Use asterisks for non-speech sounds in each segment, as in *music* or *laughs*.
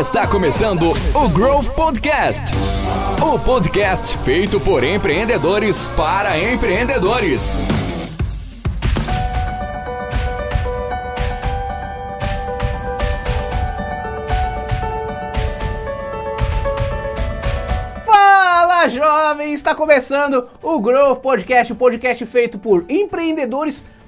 Está começando o Growth Podcast. O podcast feito por empreendedores para empreendedores. Fala jovens, está começando o Growth Podcast, o podcast feito por empreendedores para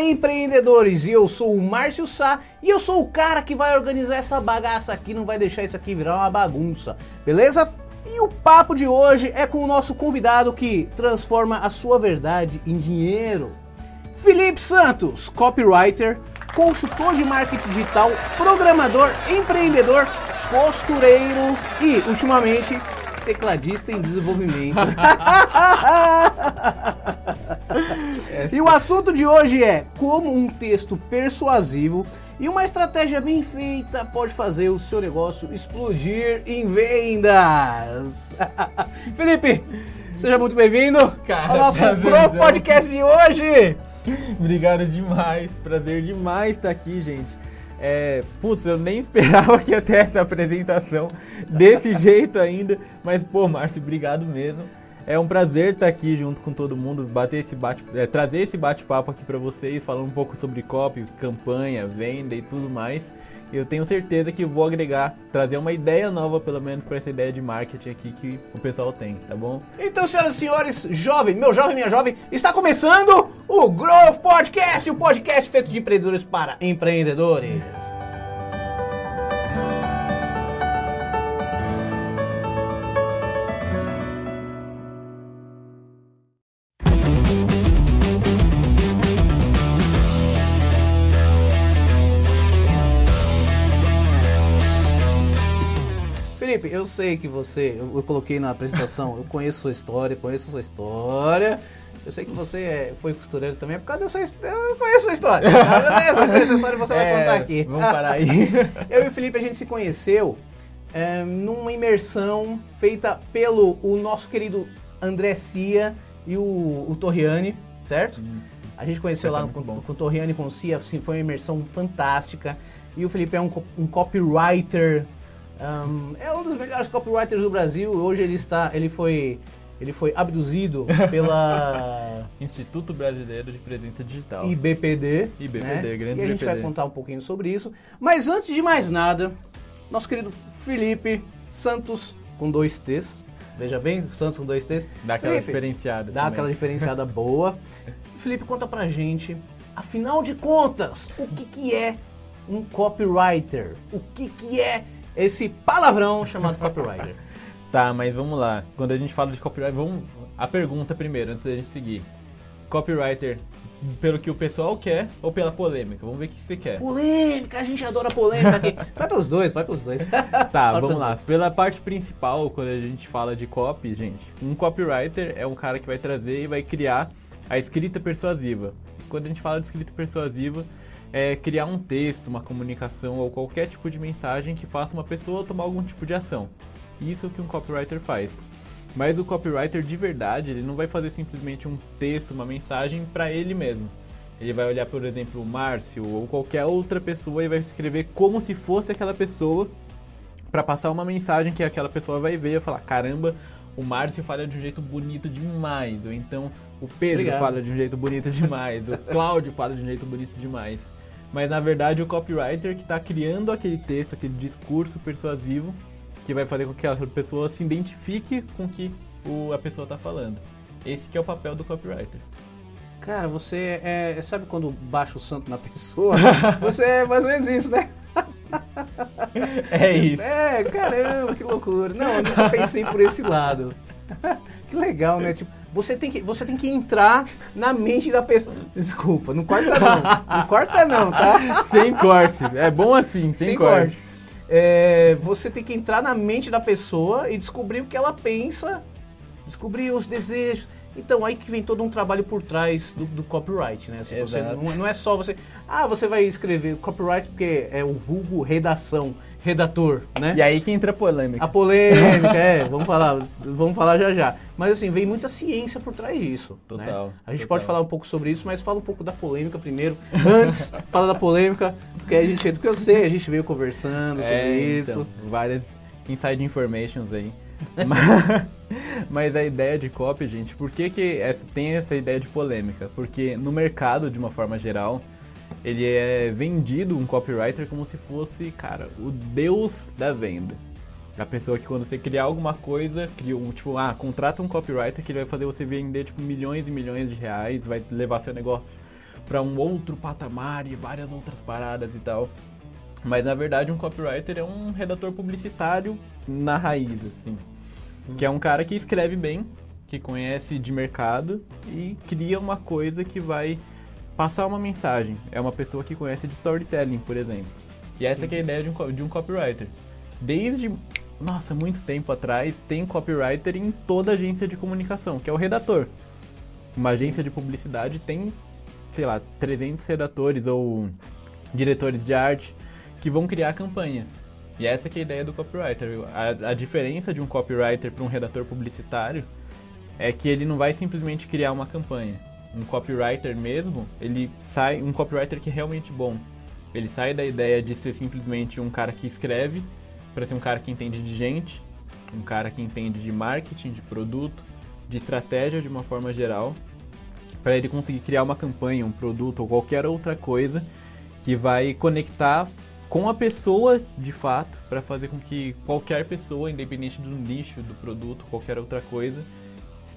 empreendedores. E eu sou o Márcio Sá e eu sou o cara que vai organizar essa bagaça aqui, não vai deixar isso aqui virar uma bagunça, beleza? E o papo de hoje é com o nosso convidado que transforma a sua verdade em dinheiro. Felipe Santos, copywriter, consultor de marketing digital, programador, empreendedor, costureiro e, ultimamente, tecladista em desenvolvimento. *laughs* e o assunto de hoje é como um texto persuasivo e uma estratégia bem feita pode fazer o seu negócio explodir em vendas. *laughs* Felipe, seja muito bem-vindo ao nosso. Pro Podcast de hoje. Obrigado demais, prazer demais estar aqui, gente. É, putz, eu nem esperava que ia ter essa apresentação desse *laughs* jeito ainda, mas pô, Márcio, obrigado mesmo. É um prazer estar aqui junto com todo mundo, bater esse bate, é, trazer esse bate-papo aqui para vocês, falando um pouco sobre copy, campanha, venda e tudo mais. Eu tenho certeza que vou agregar, trazer uma ideia nova, pelo menos, para essa ideia de marketing aqui que o pessoal tem, tá bom? Então, senhoras e senhores, jovem, meu jovem, minha jovem, está começando o Growth Podcast, o podcast feito de empreendedores para empreendedores. Felipe, eu sei que você, eu, eu coloquei na apresentação, eu conheço sua história, conheço sua história. Eu sei que você é- foi costureiro também, é por causa da sua história. Eu conheço sua história. Eu conheço a história você vai *laughs* É, contar aqui. Vamos parar aí. *laughs* Eu e o Felipe, a gente se conheceu é, numa imersão feita pelo o nosso querido André Cia e o, o Torriani, certo? A gente conheceu lá muito com, com o Torriani e com o Cia, assim, foi uma imersão fantástica. E o Felipe é um, um copywriter, um, é um dos melhores copywriters do Brasil. Hoje ele está, ele foi, ele foi abduzido *laughs* pela Instituto Brasileiro de Presença Digital. IBPD. IBPD, né? grande E a gente vai IBPD. contar um pouquinho sobre isso. Mas antes de mais nada, nosso querido Felipe Santos, com dois T's. Veja bem, Santos com dois T's. Dá aquela Felipe, diferenciada. Dá também. aquela diferenciada *laughs* boa. Felipe, conta pra gente, afinal de contas, o que, que é um copywriter? O que, que é esse palavrão chamado copywriter? *laughs* Tá, mas vamos lá. Quando a gente fala de copyright, vamos. A pergunta primeiro, antes da gente seguir. Copywriter, pelo que o pessoal quer ou pela polêmica? Vamos ver o que você quer. Polêmica, a gente adora polêmica aqui. *laughs* Vai pelos dois, vai pelos dois. *laughs* Tá, Vai vamos lá. dois. Pela parte principal, quando a gente fala de copy, gente, um copywriter é um cara que vai trazer e vai criar a escrita persuasiva. Quando a gente fala de escrita persuasiva, é criar um texto, uma comunicação ou qualquer tipo de mensagem que faça uma pessoa tomar algum tipo de ação. Isso é o que um copywriter faz. Mas o copywriter de verdade, ele não vai fazer simplesmente um texto, uma mensagem para ele mesmo. Ele vai olhar, por exemplo, o Márcio ou qualquer outra pessoa e vai escrever como se fosse aquela pessoa Pra passar uma mensagem que aquela pessoa vai ver e falar: caramba, o Márcio fala de um jeito bonito demais. Ou então o Pedro Obrigado. fala de um jeito bonito demais. o Cláudio fala de um jeito bonito demais. Mas na verdade o copywriter que está criando aquele texto, aquele discurso persuasivo que vai fazer com que aquela pessoa se identifique com o que o, a pessoa está falando. Esse que é o papel do copywriter. Cara, você é. Sabe quando baixa o santo na pessoa? *laughs* Você é mais ou menos isso, né? *laughs* É isso. É, caramba, que loucura. Não, eu nunca pensei por esse lado. *laughs* Que legal, né? Tipo, você tem que, você tem que entrar na mente da pessoa. Desculpa, não corta não. Não corta não, tá? *laughs* Sem corte. É bom assim, sem, corte. É, você tem que entrar na mente da pessoa e descobrir o que ela pensa, descobrir os desejos. Então, aí que vem todo um trabalho por trás do, do copyright, né? Assim, você não, não é só você. Ah, você vai escrever copyright porque é o vulgo redação. Redator, né? E aí que entra a polêmica. A polêmica, é, vamos falar, vamos falar já já. Mas assim, vem muita ciência por trás disso. né? Total, A gente total. pode falar um pouco sobre isso, mas fala um pouco da polêmica primeiro. Antes, *laughs* fala da polêmica, porque a gente, do que eu sei, a gente veio conversando sobre É, isso. então, várias inside informations aí. *laughs* mas, mas a ideia de copy, gente, por que, que essa, tem essa ideia de polêmica? Porque no mercado, de uma forma geral, ele é vendido um copywriter como se fosse, cara, o deus da venda. A pessoa que quando você criar alguma coisa, cria um, tipo, ah, contrata um copywriter que ele vai fazer você vender tipo milhões e milhões de reais, vai levar seu negócio para um outro patamar e várias outras paradas e tal. Mas na verdade um copywriter é um redator publicitário na raiz, assim. Que é um cara que escreve bem, que conhece de mercado e cria uma coisa que vai passar uma mensagem. É uma pessoa que conhece de storytelling, por exemplo. E essa é a ideia de um, de um copywriter. Desde, nossa, muito tempo atrás, tem copywriter em toda agência de comunicação, que é o redator. Uma agência de publicidade tem, sei lá, 300 redatores ou diretores de arte que vão criar campanhas. E essa é a ideia do copywriter. A, a diferença de um copywriter para um redator publicitário é que ele não vai simplesmente criar uma campanha. Um copywriter mesmo, ele sai, um copywriter que é realmente bom. Ele sai da ideia de ser simplesmente um cara que escreve para ser um cara que entende de gente, um cara que entende de marketing, de produto, de estratégia de uma forma geral, para ele conseguir criar uma campanha, um produto ou qualquer outra coisa que vai conectar com a pessoa de fato, para fazer com que qualquer pessoa, independente do nicho do produto, qualquer outra coisa,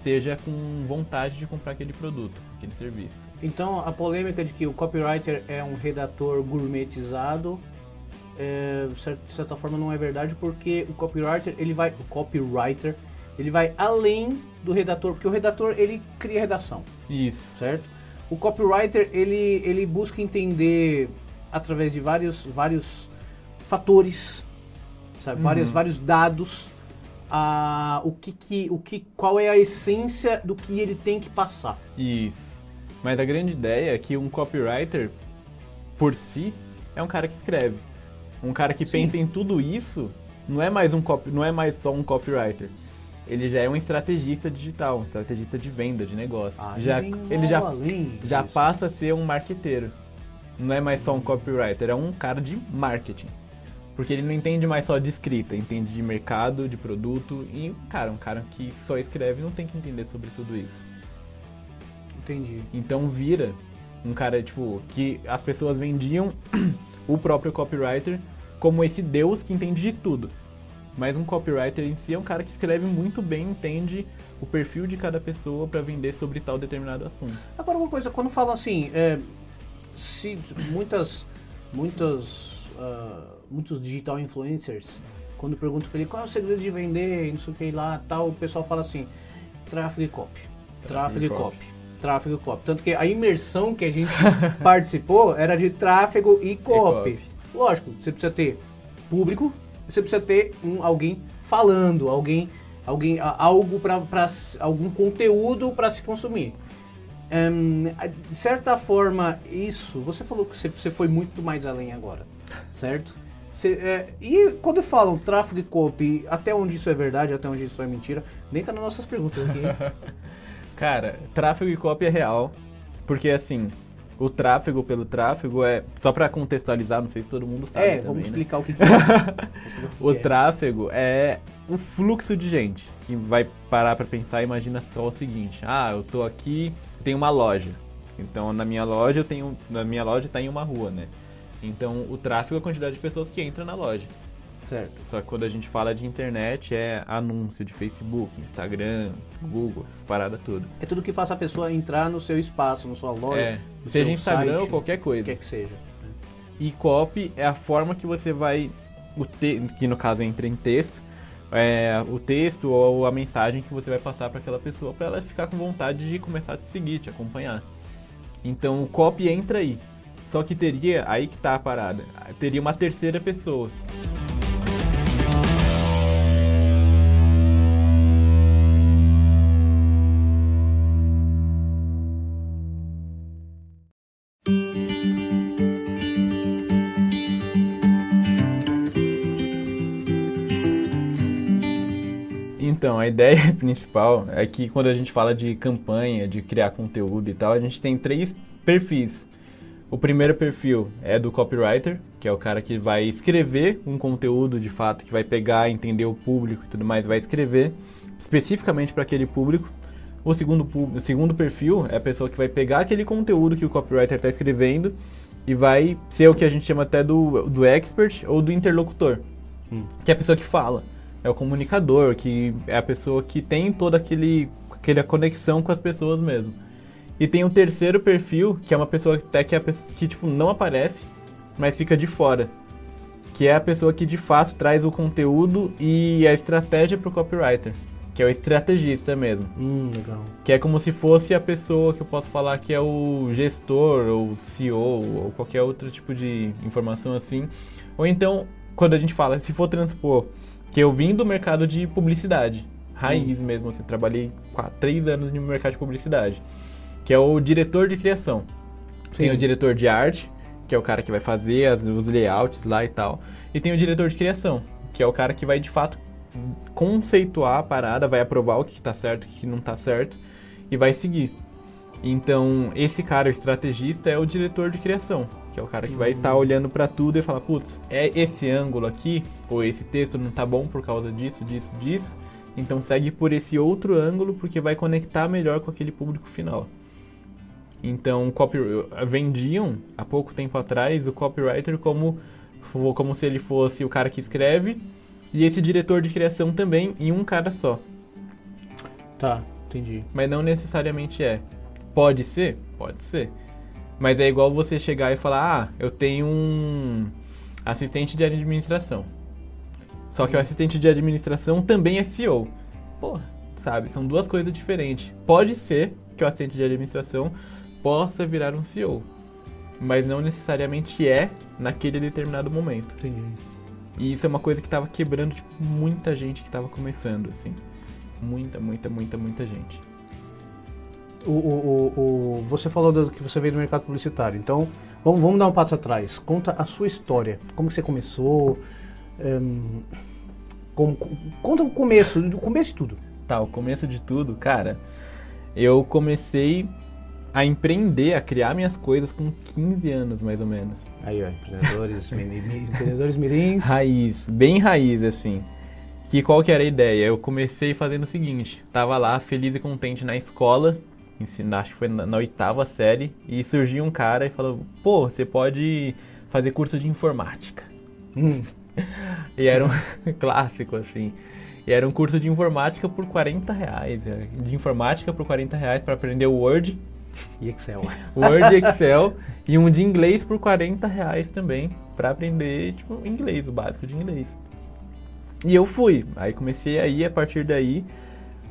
esteja com vontade de comprar aquele produto, aquele serviço. Então, a polêmica de que o copywriter é um redator gourmetizado, é, de cer- de certa forma não é verdade, porque o copywriter, ele vai, o copywriter, ele vai além do redator, porque o redator, ele cria redação, Isso. certo? O copywriter, ele, ele busca entender, através de vários, vários fatores, sabe? Vários, vários dados, a, o que que, o que, qual é a essência do que ele tem que passar. Isso. Mas a grande ideia é que um copywriter, por si, é um cara que escreve. Um cara que Sim. pensa em tudo isso, não é mais um copy, não é mais só um copywriter. Ele já é um estrategista digital, um estrategista de venda, de negócio. Ah, já, ele já, já passa a ser um marqueteiro. Não é mais só um copywriter, é um cara de marketing. Porque ele não entende mais só de escrita, entende de mercado, de produto. E, cara, um cara que só escreve não tem que entender sobre tudo isso. Entendi. Então vira um cara, tipo, que as pessoas vendiam *clears throat* o próprio copywriter como esse deus que entende de tudo. Mas um copywriter em si é um cara que escreve muito bem, entende o perfil de cada pessoa para vender sobre tal determinado assunto. Agora uma coisa, quando falam assim, é, se muitas, muitas, ah, muitos digital influencers, quando perguntam pra ele qual é o segredo de vender, e não sei o que lá, tal, o pessoal fala assim, tráfego e copy, tráfego e copy, tráfego e copy. Tanto que a imersão que a gente *laughs* participou era de tráfego e copy. copy. Lógico, você precisa ter público, você precisa ter um, alguém falando, alguém, alguém, algo para algum conteúdo para se consumir. Hum, de certa forma, isso, você falou que você, você foi muito mais além agora, certo? Você, é, e quando falam tráfego e copy, até onde isso é verdade, até onde isso é mentira, nem tá nas nossas perguntas aqui. *laughs* Cara, tráfego e copy é real, porque assim, o tráfego pelo tráfego é. Só pra contextualizar, não sei se todo mundo sabe. é, também, vamos né? explicar o que, que *laughs* é. O O é. tráfego é um fluxo de gente que vai parar pra pensar e imagina só o seguinte: ah, eu tô aqui, tem uma loja. Então na minha loja eu tenho, na minha loja tá em uma rua, né? Então o tráfego é a quantidade de pessoas que entram na loja. Certo. Só que quando a gente fala de internet é anúncio de Facebook, Instagram, Google, essas paradas tudo. É tudo que faça a pessoa entrar no seu espaço, na sua loja, É, no seja seu Instagram site, ou qualquer coisa. que é que seja. E copy é a forma que você vai, o te, que no caso entra em texto, é, o texto ou a mensagem que você vai passar para aquela pessoa para ela ficar com vontade de começar a te seguir, te acompanhar. Então o copy entra aí. Só que teria, aí que tá a parada, teria uma terceira pessoa. Então, a ideia *laughs* principal é que quando a gente fala de campanha, de criar conteúdo e tal, a gente tem três perfis o primeiro perfil é do copywriter, que é o cara que vai escrever um conteúdo de fato, que vai pegar, entender o público e tudo mais, vai escrever especificamente para aquele público. O segundo, o segundo perfil é a pessoa que vai pegar aquele conteúdo que o copywriter está escrevendo e vai ser o que a gente chama até do, do expert ou do interlocutor, hum. que é a pessoa que fala. É o comunicador, que é a pessoa que tem toda aquele, aquela conexão com as pessoas mesmo. E tem o terceiro perfil, que é uma pessoa até que, é que tipo, não aparece, mas fica de fora. Que é a pessoa que de fato traz o conteúdo e a estratégia para o copywriter. Que é o estrategista mesmo. Hum, legal. Que é como se fosse a pessoa que eu posso falar que é o gestor, ou CEO, ou qualquer outro tipo de informação assim. Ou então, quando a gente fala, se for transpor, que eu vim do mercado de publicidade, raiz hum. mesmo, assim, trabalhei quatro, três anos no mercado de publicidade que é o diretor de criação. Sim. Tem o diretor de arte, que é o cara que vai fazer as, os layouts lá e tal. E tem o diretor de criação, que é o cara que vai de fato conceituar a parada, vai aprovar o que está certo, o que não está certo e vai seguir. Então, esse cara, o estrategista, é o diretor de criação, que é o cara que vai estar tá uhum. olhando para tudo e falar, putz, é esse ângulo aqui, ou esse texto não tá bom por causa disso, disso, disso. Então segue por esse outro ângulo porque vai conectar melhor com aquele público final. Então, copy, vendiam há pouco tempo atrás o copywriter como, como se ele fosse o cara que escreve e esse diretor de criação também em um cara só. Tá, entendi. Mas não necessariamente é. Pode ser? Pode ser. Mas é igual você chegar e falar: ah, eu tenho um assistente de administração. Só que o assistente de administração também é CEO. Porra, sabe? São duas coisas diferentes. Pode ser que o assistente de administração possa virar um CEO. Mas não necessariamente é naquele determinado momento. Entendi. E isso é uma coisa que estava quebrando tipo, muita gente que estava começando, assim. Muita, muita, muita, muita gente. O, o, o, você falou do que você veio do mercado publicitário, então vamos, vamos dar um passo atrás. Conta a sua história. Como você começou? Como, conta o começo, o começo de tudo. Tá, o começo de tudo, cara. Eu comecei a empreender, a criar minhas coisas com 15 anos, mais ou menos. Aí, ó, empreendedores, *laughs* empreendedores mirins. Raiz, bem raiz, assim. Que qual que era a ideia? Eu comecei fazendo o seguinte, tava lá feliz e contente na escola, ensinar, acho que foi na, na oitava série, e surgiu um cara e falou, pô, você pode fazer curso de informática. Hum. *laughs* e era um *laughs* clássico, assim. E era um curso de informática por 40 reais. De informática por 40 reais para aprender o Word, e Excel. Word e Excel. e um de inglês por 40 reais também, para aprender, tipo, inglês, o básico de inglês. E eu fui. Aí comecei aí, a partir daí.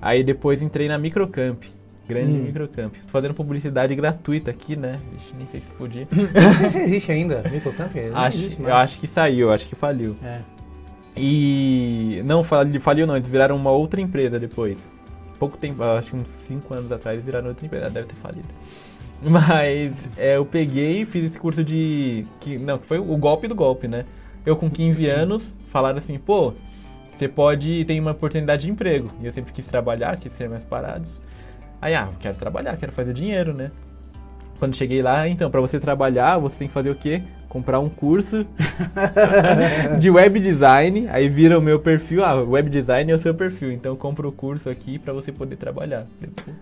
Aí depois entrei na Microcamp. Grande hum. Microcamp. Tô fazendo publicidade gratuita aqui, né? Vixe, nem sei se podia. *coughs* Não sei se existe ainda. Microcamp? Não acho, Eu acho que saiu, acho que faliu. É. E. Não, faliu não, eles viraram uma outra empresa depois pouco tempo, acho que uns 5 anos atrás, viraram outra empresa, deve ter falido. *laughs* Mas é, eu peguei e fiz esse curso de. Que, não, que foi o golpe do golpe, né? Eu com 15 anos, falaram assim, pô, você pode ter uma oportunidade de emprego. E eu sempre quis trabalhar, quis ser mais parado. Aí, ah, quero trabalhar, quero fazer dinheiro, né? Quando cheguei lá, então, para você trabalhar, você tem que fazer o quê? comprar um curso *laughs* de web design, aí vira o meu perfil, ah, web design é o seu perfil, então compra o curso aqui para você poder trabalhar.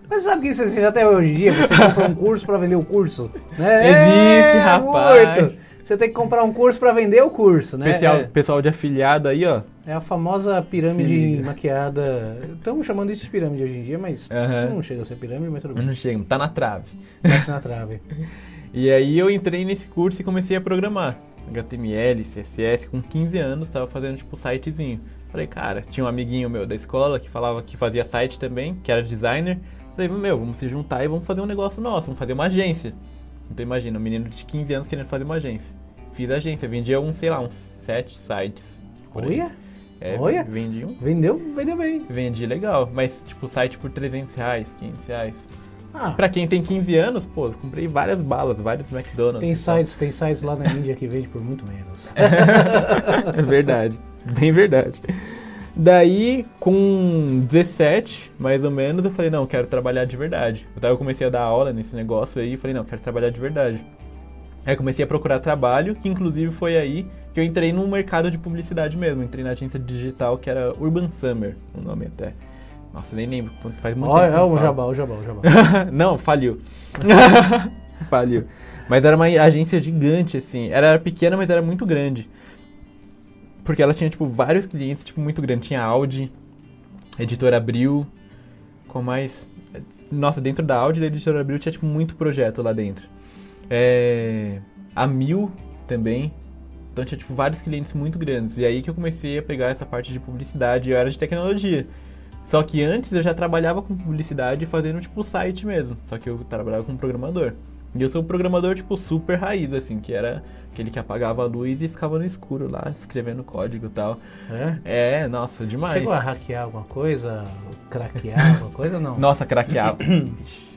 Mas sabe que isso existe até hoje em dia? Você compra um curso para vender o curso? Né? Existe, é, rapaz. Muito. Você tem que comprar um curso para vender o curso, né? Pessoal, é. pessoal de afiliado aí, ó. É a famosa pirâmide maquiada. Estamos chamando isso de pirâmide hoje em dia, mas uhum. não chega a ser pirâmide, mas tudo bem. Não chega, tá na trave. Tá na trave. *laughs* E aí eu entrei nesse curso e comecei a programar. HTML, CSS, com 15 anos, tava fazendo tipo sitezinho. Falei, cara, tinha um amiguinho meu da escola que falava que fazia site também, que era designer. Falei, meu, vamos se juntar e vamos fazer um negócio nosso, vamos fazer uma agência. Então imagina, um menino de 15 anos querendo fazer uma agência. Fiz agência, vendia uns, sei lá, uns 7 sites. Olha! É, Olha! Vendi um. Vendeu, vendeu bem. Vendi legal, mas tipo, site por 300 reais, 500 reais. Ah. Pra quem tem 15 anos, pô, comprei várias balas, vários McDonald's. Tem sites, tem sites lá na Índia que vende por muito menos. *laughs* é verdade, bem verdade. Daí, com 17, mais ou menos, eu falei, não, quero trabalhar de verdade. Daí eu comecei a dar aula nesse negócio aí e falei, não, quero trabalhar de verdade. Aí comecei a procurar trabalho, que inclusive foi aí que eu entrei no mercado de publicidade mesmo. Entrei na agência digital que era Urban Summer, o nome até. Nossa, nem lembro, faz muito Olha, tempo. é eu o jabá, o jabá, o jabá. *laughs* Não, faliu. *laughs* faliu. Mas era uma agência gigante, assim. Era pequena, mas era muito grande. Porque ela tinha, tipo, vários clientes, tipo, muito grande. Tinha Audi, Editora Abril, com mais... Nossa, dentro da Audi da Editora Abril tinha, tipo, muito projeto lá dentro. É... A Mil também. Então tinha, tipo, vários clientes muito grandes. E aí que eu comecei a pegar essa parte de publicidade. Eu era de tecnologia. Só que antes eu já trabalhava com publicidade fazendo, tipo, site mesmo. Só que eu trabalhava com programador. E eu sou um programador, tipo, super raiz, assim, que era aquele que apagava a luz e ficava no escuro lá, escrevendo código e tal. É? É, nossa, demais. Chegou a hackear alguma coisa? Craquear alguma coisa não? Nossa, craqueava. *clears throat*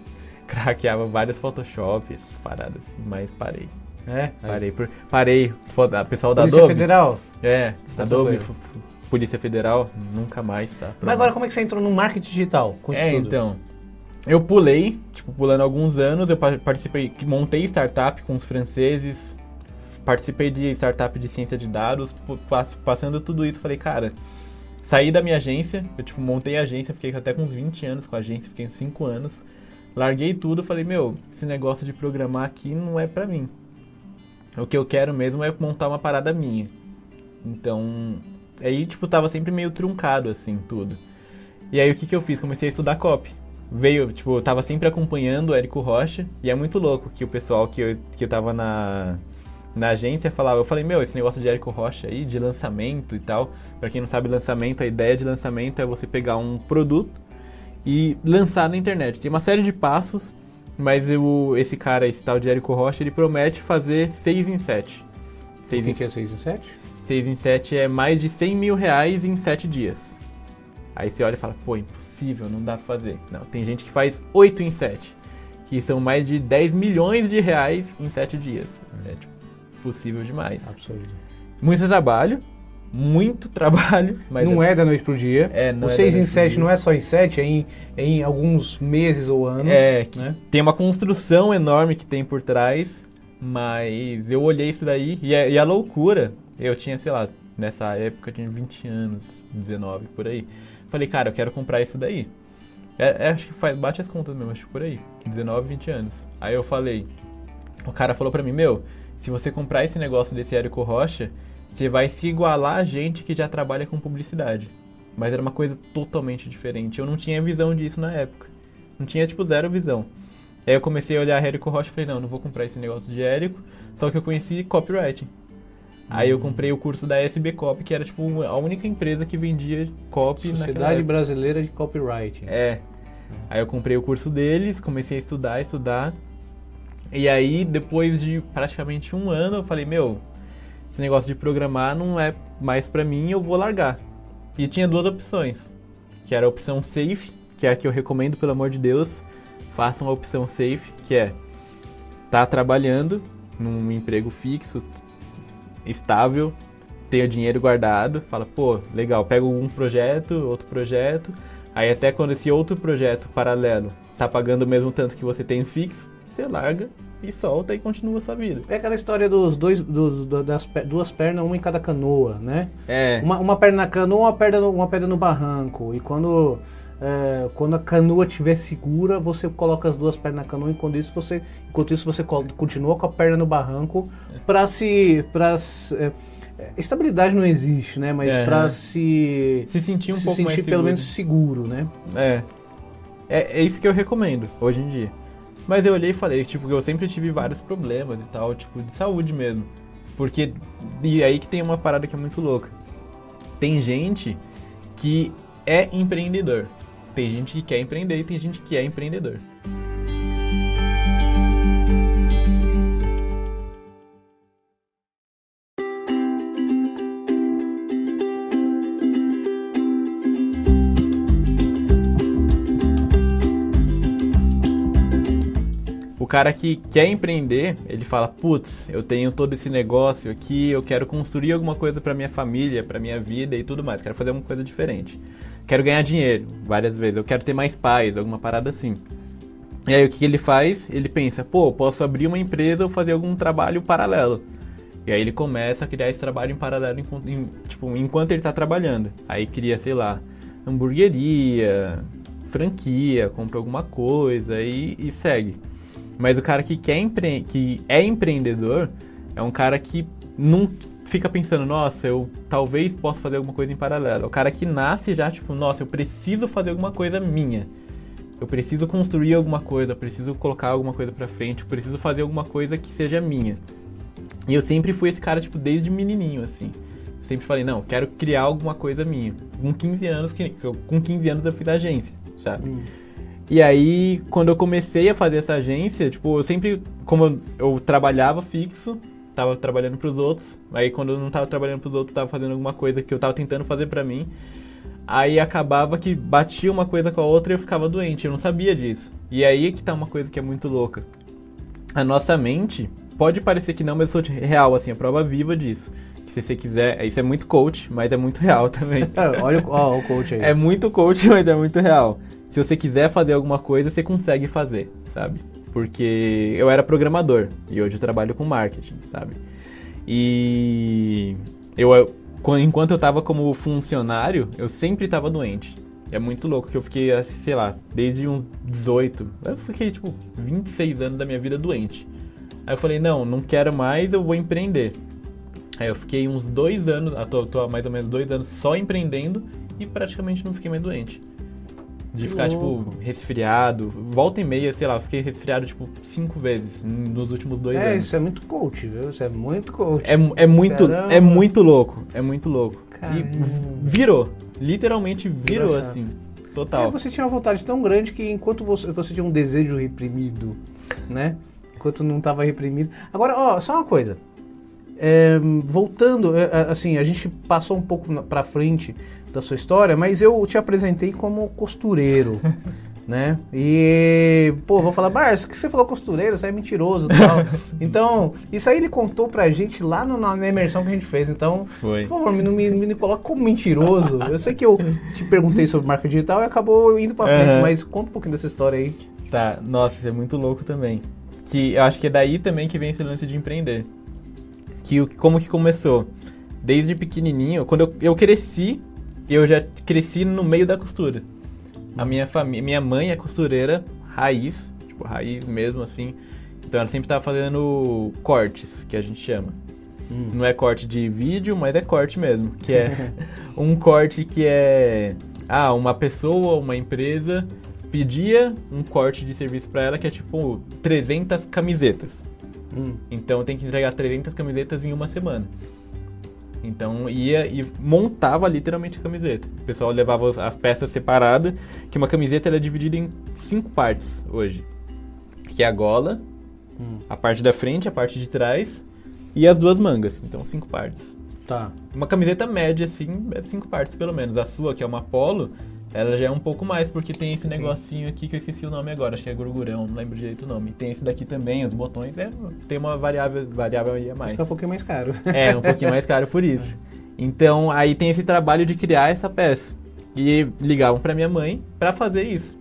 *laughs* Craqueava vários Photoshops, paradas, assim, mas parei. É? Parei, por, parei. Pessoal da Polícia Adobe. Federal? É, Tá Adobe, Polícia Federal, nunca mais, tá? Mas agora como é que você entrou no marketing digital com isso É, tudo? então. Eu pulei, tipo, pulando alguns anos, eu pa- participei, montei startup com os franceses, participei de startup de ciência de dados, passando tudo isso, falei, cara, saí da minha agência, eu tipo, montei a agência, fiquei até com uns 20 anos com a agência, fiquei uns 5 anos, larguei tudo, falei, meu, esse negócio de programar aqui não é pra mim. O que eu quero mesmo é montar uma parada minha. Então, aí, tipo, tava sempre meio truncado, assim, tudo. E aí, o que que eu fiz? Comecei a estudar copy. Veio, tipo, eu tava sempre acompanhando o Érico Rocha, e é muito louco que o pessoal que eu, que eu tava na, na agência falava, eu falei, meu, esse negócio de Érico Rocha aí, de lançamento e tal, pra quem não sabe, lançamento, a ideia de lançamento é você pegar um produto e lançar na internet. Tem uma série de passos, mas eu, esse cara, esse tal de Érico Rocha, ele promete fazer 6 em 7. O 6 que, em que é 6 em 7? 6 em 7 é mais de 100 mil reais em 7 dias. Aí você olha e fala, pô, impossível, não dá pra fazer. Não, tem gente que faz 8 em 7, que são mais de 10 milhões de reais em 7 dias. É, tipo, possível demais. Absurdo. Muito trabalho, muito trabalho, *laughs* mas não é da noite pro dia. É, não o é 6 da em noite pro 7 dia. não é só em 7, é em, é em alguns meses ou anos. É, né? tem uma construção enorme que tem por trás, mas eu olhei isso daí e a, e a loucura, eu tinha, sei lá, nessa época eu tinha 20 anos, 19 por aí. Falei, cara, eu quero comprar isso daí. É, é, acho que faz, bate as contas mesmo, acho que por aí, 19, 20 anos. Aí eu falei, o cara falou pra mim, meu, se você comprar esse negócio desse Érico Rocha, você vai se igualar a gente que já trabalha com publicidade. Mas era uma coisa totalmente diferente. Eu não tinha visão disso na época. Não tinha, tipo, zero visão. Aí eu comecei a olhar Érico Rocha e falei, não, não vou comprar esse negócio de Érico. Só que eu conheci copywriting. Aí eu comprei o curso da SB Copy, que era, tipo, a única empresa que vendia copy Sociedade. Brasileira de Copywriting. É. Aí eu comprei o curso deles, comecei a estudar, estudar. E aí, depois de praticamente um ano, eu falei, meu, esse negócio de programar não é mais pra mim, eu vou largar. E tinha duas opções. Que era a opção safe, que é a que eu recomendo, pelo amor de Deus. Façam a opção safe, que é tá trabalhando num emprego fixo, estável, tenha dinheiro guardado, fala, pô, legal, pego um projeto, outro projeto, aí até quando esse outro projeto paralelo tá pagando o mesmo tanto que você tem fixo, você larga e solta e continua a sua vida. É aquela história dos dois, dos, do- das duas pernas, uma em cada canoa, né? É, Uma, uma perna na canoa, uma perna no, uma pedra no barranco. E quando, é, quando a canoa estiver segura, você coloca as duas pernas na canoa. Enquanto isso você, enquanto isso você continua com a perna no barranco para se, para é, estabilidade não existe, né? Mas É. para se se sentir um se pouco sentir mais pelo seguro. menos seguro, né? É. é. É isso que eu recomendo hoje em dia. Mas eu olhei e falei, tipo, que eu sempre tive vários problemas e tal, tipo, de saúde mesmo. Porque. E aí que tem uma parada que é muito louca. Tem gente que é empreendedor. Tem gente que quer empreender e tem gente que é empreendedor. Cara que quer empreender, ele fala, putz, eu tenho todo esse negócio aqui, eu quero construir alguma coisa para minha família, para minha vida e tudo mais, quero fazer uma coisa diferente. Quero ganhar dinheiro, várias vezes, eu quero ter mais paz, alguma parada assim. E aí o que, ele faz? Ele pensa, pô, posso abrir uma empresa ou fazer algum trabalho paralelo. E aí ele começa a criar esse trabalho em paralelo, em, em, tipo, enquanto ele está trabalhando. Aí cria, sei lá, hamburgueria, franquia, compra alguma coisa e, e segue. Mas o cara que, quer empre que é empreendedor é um cara que não fica pensando, nossa, eu talvez possa fazer alguma coisa em paralelo. O cara que nasce já, tipo, nossa, eu preciso fazer alguma coisa minha. Eu preciso construir alguma coisa, eu preciso colocar alguma coisa pra frente, eu preciso fazer alguma coisa que seja minha. E eu sempre fui esse cara, tipo, desde menininho, assim. Eu sempre falei, não, quero criar alguma coisa minha. Com 15 anos, que, com 15 anos eu fiz agência, sabe? Hum. E aí, quando eu comecei a fazer essa agência, tipo, eu sempre, como eu, trabalhava fixo, tava trabalhando pros outros, aí quando eu não tava trabalhando pros outros, tava fazendo alguma coisa que eu tava tentando fazer pra mim, aí acabava que batia uma coisa com a outra e eu ficava doente, eu não sabia disso. E aí é que tá uma coisa que é muito louca. A nossa mente, pode parecer que não, mas eu sou real, assim, a prova viva disso. Se você quiser, isso é muito coach, mas é muito real *laughs* também. Olha o, ó, o coach aí. É muito coach, mas é muito real se você quiser fazer alguma coisa, você consegue fazer, sabe? Porque eu era programador e hoje eu trabalho com marketing, sabe? E eu, enquanto eu tava como funcionário, eu sempre tava doente. É muito louco que eu fiquei, sei lá, desde uns 18, eu fiquei tipo 26 anos da minha vida doente. Aí eu falei, não, não quero mais, eu vou empreender. Aí eu fiquei uns dois anos, tô, tô há mais ou menos dois anos só empreendendo e praticamente não fiquei mais doente. De ficar, tipo, resfriado. Volta e meia, sei lá, fiquei resfriado, tipo, cinco vezes nos últimos dois é, anos. É, isso é muito coach, viu? Isso é muito coach. É, é muito, é muito louco. É muito louco. Caramba. E virou. Literalmente virou, virou assim. Total. É, você tinha uma vontade tão grande que enquanto você, você tinha um desejo reprimido, né? Enquanto não estava reprimido. Agora, ó, só uma coisa. É, voltando, é, é, assim, a gente passou um pouco para frente da sua história, mas eu te apresentei como costureiro, *laughs* né? E, pô, vou falar, Barça, que você falou costureiro, você é mentiroso e tal. *laughs* então, isso aí ele contou pra gente lá no, na imersão que a gente fez. Então, Foi. por favor, me, me, me coloca como mentiroso. Eu sei que eu te perguntei sobre marca digital e acabou indo pra frente, uhum. mas conta um pouquinho dessa história aí. Tá, nossa, isso é muito louco também. Que eu acho que é daí também que vem esse lance de empreender. Que como que começou? Desde pequenininho, quando eu, eu cresci eu já cresci no meio da costura. A minha família, minha mãe é costureira raiz, tipo raiz mesmo assim. Então ela sempre tava fazendo cortes, que a gente chama. Hum. Não é corte de vídeo, mas é corte mesmo, que é *laughs* um corte que é ah, uma pessoa, uma empresa pedia um corte de serviço para ela que é tipo 300 camisetas. Hum. Então tem que entregar 300 camisetas em uma semana. Então ia e montava literalmente a camiseta. O pessoal levava as peças separadas, que uma camiseta é dividida em cinco partes hoje. Que é a gola, hum. a parte da frente, a parte de trás e as duas mangas. Então cinco partes. Tá. Uma camiseta média, assim, é cinco partes pelo menos. A sua, que é uma polo, ela já é um pouco mais, porque tem esse negocinho aqui que eu esqueci o nome agora, acho que é gurgurão, não lembro direito o nome. Tem esse daqui também, os botões, é, tem uma variável, variável aí a mais. Acho que é um pouquinho mais caro. É, um pouquinho mais caro por isso. *laughs* Então, aí tem esse trabalho de criar essa peça. E ligavam para minha mãe para fazer isso.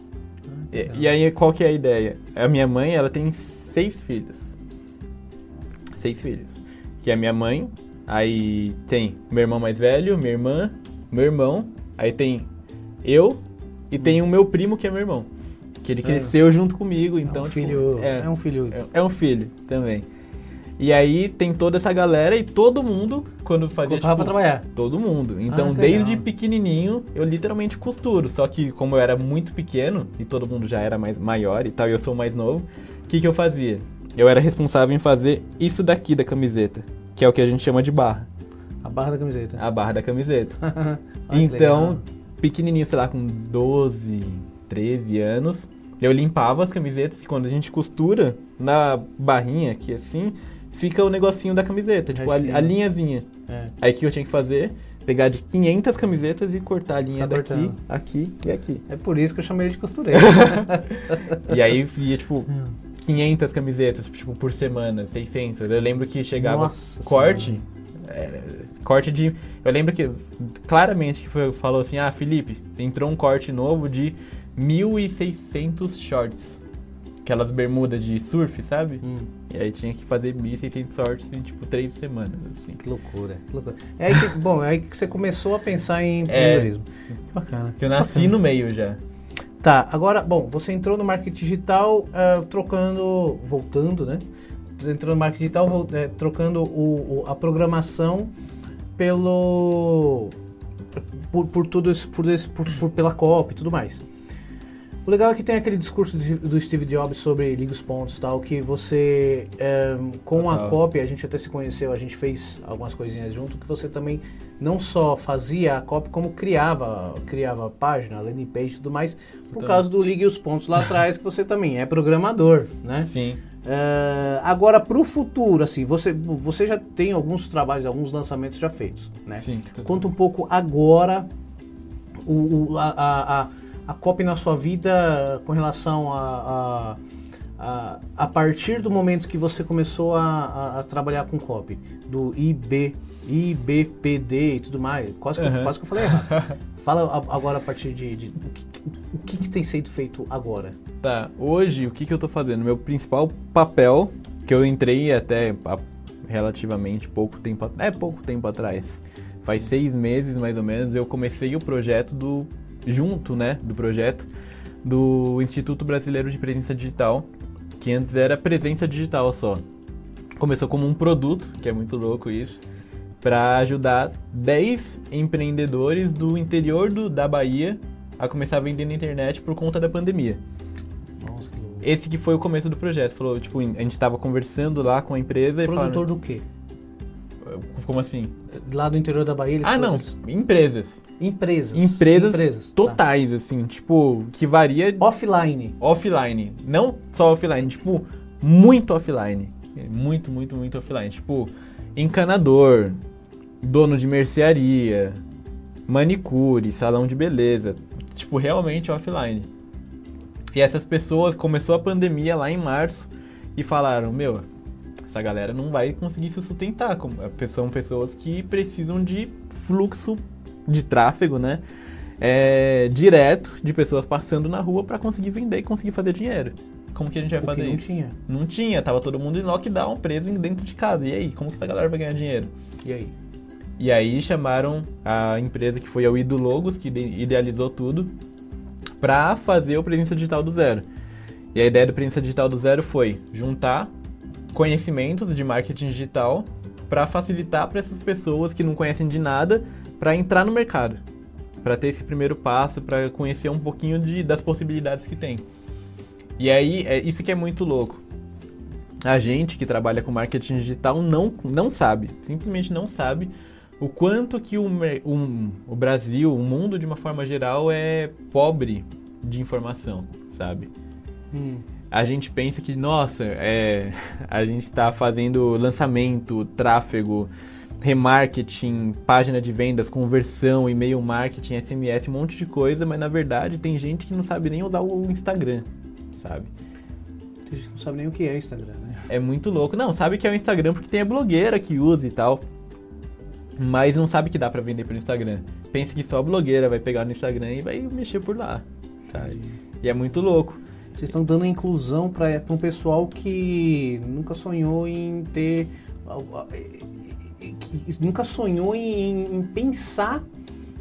Ah, e, e, aí, qual que é a ideia? A minha mãe, ela tem seis filhos. Seis filhos. Que é a minha mãe, aí tem meu irmão mais velho, minha irmã, meu irmão, aí tem eu e tem o meu primo que é meu irmão. Que ele é. cresceu junto comigo, então. É um tipo, filho. É, é, um filho. É, é, um filho também. E aí tem toda essa galera e todo mundo, quando fazia. Tipo, pra trabalhar. Todo mundo. Então, ah, desde pequenininho, eu literalmente costuro. Só que, como eu era muito pequeno e todo mundo já era mais maior e tal, e eu sou mais novo, o que, que eu fazia? Eu era responsável em fazer isso daqui da camiseta, que é o que a gente chama de barra. A barra da camiseta. A barra da camiseta. *laughs* ah, então, pequenininho, sei lá, com 12, 13 anos, eu limpava as camisetas e quando a gente costura, na barrinha aqui assim, fica o negocinho da camiseta, tipo a, a, linhazinha. É. Aí o que eu tinha que fazer? Pegar de 500 camisetas e cortar a linha tá daqui, aqui e aqui. É por isso que eu chamei ele de costureiro. *laughs* e aí ia, tipo, 500 camisetas, tipo, por semana, 600. Eu lembro que chegava Nossa corte, é, corte de... Eu lembro que, claramente, que foi, falou assim, ah, Felipe, entrou um corte novo de 1.600 shorts. Aquelas bermudas de surf, sabe? Hum, E aí tinha que fazer 1.600 shorts em, tipo, três semanas, assim. que loucura, que loucura. É aí que, *laughs* bom, é aí que você começou a pensar em empreendedorismo. Que bacana. Que eu nasci no meio já. Tá, agora, bom, você entrou no marketing digital ah, trocando, voltando, né? Entrou no marketing digital vol- eh, trocando o, o- a programação pelo por, por tudo isso, por, esse, por, por- pela COP e tudo mais. O legal é que tem aquele discurso do Steve Jobs sobre liga os pontos e tal, que você, eh, com a Total. COP, a gente até se conheceu, a gente fez algumas coisinhas junto, que você também não só fazia a COP, como criava, criava a página, landing page e tudo mais, por Total. causa do Ligue os Pontos lá atrás, que você também é programador, né? Sim. Eh, agora, para o futuro, assim, você, você já tem alguns trabalhos, alguns lançamentos já feitos, né? Sim. Conta um pouco agora o, o- a, a, a, a COP na sua vida com relação a, a, a, a partir do momento que você começou a, a, trabalhar com COP, do IB, IBPD e tudo mais. Quase que, eu, Uhum. quase que eu falei errado. *laughs* Fala agora a partir de, de- o, que, o que que tem sido feito agora. Tá, hoje o que, que eu tô fazendo? Meu principal papel, que eu entrei até relativamente pouco tempo, é pouco tempo atrás, faz seis meses mais ou menos, eu comecei o projeto do, junto, né, do projeto do Instituto Brasileiro de Presença Digital, que antes era presença digital só. Começou como um produto, que é muito louco isso, para ajudar 10 empreendedores do interior do, da Bahia a começar a vender na internet por conta da pandemia. Nossa, que louco. Esse que foi o começo do projeto. Falou, tipo, a gente tava conversando lá com a empresa e Produtor do quê? Como assim? Lá do interior da Bahia? eles Ah, não, empresas. Empresas. Empresas, Empresas. Tá. totais, assim, tipo, que varia Offline. offline. Não só offline, tipo, muito offline. Muito, muito, muito offline. Tipo, encanador, dono de mercearia, manicure, salão de beleza. Tipo, realmente offline. E essas pessoas começou a pandemia lá em março e falaram, meu, essa galera não vai conseguir se sustentar. como- São pessoas que precisam de fluxo de tráfego, né? É, direto de pessoas passando na rua para conseguir vender e conseguir fazer dinheiro. Como que a gente vai fazer não isso? tinha. Não tinha, tava todo mundo em lockdown, preso dentro de casa. E aí, como que essa galera vai ganhar dinheiro? E aí? E aí chamaram a empresa que foi a Ido Logos, que ide- idealizou tudo, pra fazer o Presença Digital do Zero. E a ideia do Presença Digital do Zero foi juntar conhecimentos de marketing digital para facilitar para essas pessoas que não conhecem de nada para entrar no mercado, para ter esse primeiro passo, para conhecer um pouquinho de, das possibilidades que tem. E aí, é isso que é muito louco. A gente que trabalha com marketing digital não, não sabe, simplesmente não sabe o quanto que o, o Brasil, o mundo de uma forma geral, é pobre de informação, sabe? Hum. A gente pensa que, nossa, é, *laughs* a gente está fazendo lançamento, tráfego, remarketing, página de vendas, conversão, e-mail marketing, SMS, um monte de coisa, mas na verdade tem gente que não sabe nem usar o Instagram, sabe? Tem gente que não sabe nem o que é Instagram, né? É muito louco. Não, sabe que é o Instagram porque tem a blogueira que usa e tal. Mas não sabe que dá pra vender pelo Instagram. Pensa que só a blogueira vai pegar no Instagram e vai mexer por lá. Sabe? E é muito louco. Vocês estão dando inclusão para um pessoal que nunca sonhou em ter. que nunca sonhou em, em pensar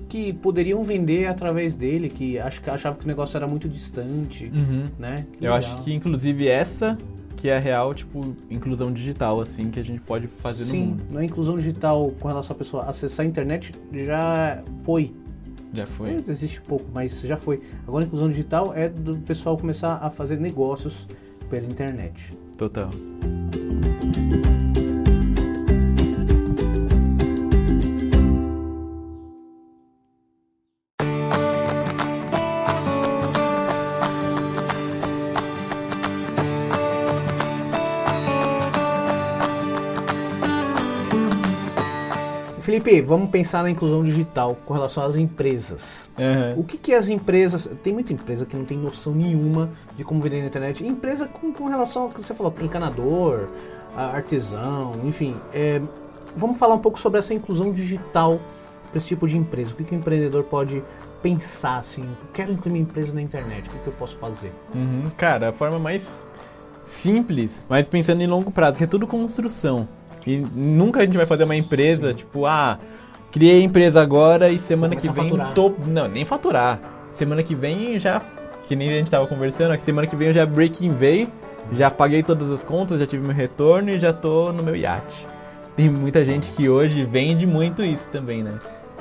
que poderiam vender através dele, que acho que achava que o negócio era muito distante, né? Que Eu legal. acho que inclusive essa que é a real, tipo, inclusão digital, assim, que a gente pode fazer Sim, no mundo. na inclusão digital com relação à pessoa acessar a internet já foi. Já foi. Ainda Existe pouco, mas já foi. Agora a inclusão digital é do pessoal começar a fazer negócios pela internet. Total. Felipe, vamos pensar na inclusão digital com relação às empresas. Aham. O que, que as empresas. Tem muita empresa que não tem noção nenhuma de como vender na internet. Empresa com, com relação ao que você falou, encanador, artesão, enfim. é, vamos falar um pouco sobre essa inclusão digital para esse tipo de empresa. O que, que o empreendedor pode pensar assim? Eu quero incluir minha empresa na internet, o que, que eu posso fazer? Uhum. Cara, a forma mais simples, mas pensando em longo prazo, que é tudo construção. E nunca a gente vai fazer uma empresa, tipo, ah, criei a empresa agora e semana Começa que vem tô. Não, nem faturar. Semana que vem já. Que nem a gente tava conversando, que semana que vem eu já break veio, já paguei todas as contas, já tive meu retorno e já tô no meu iate. Tem muita gente que hoje vende muito isso também, né?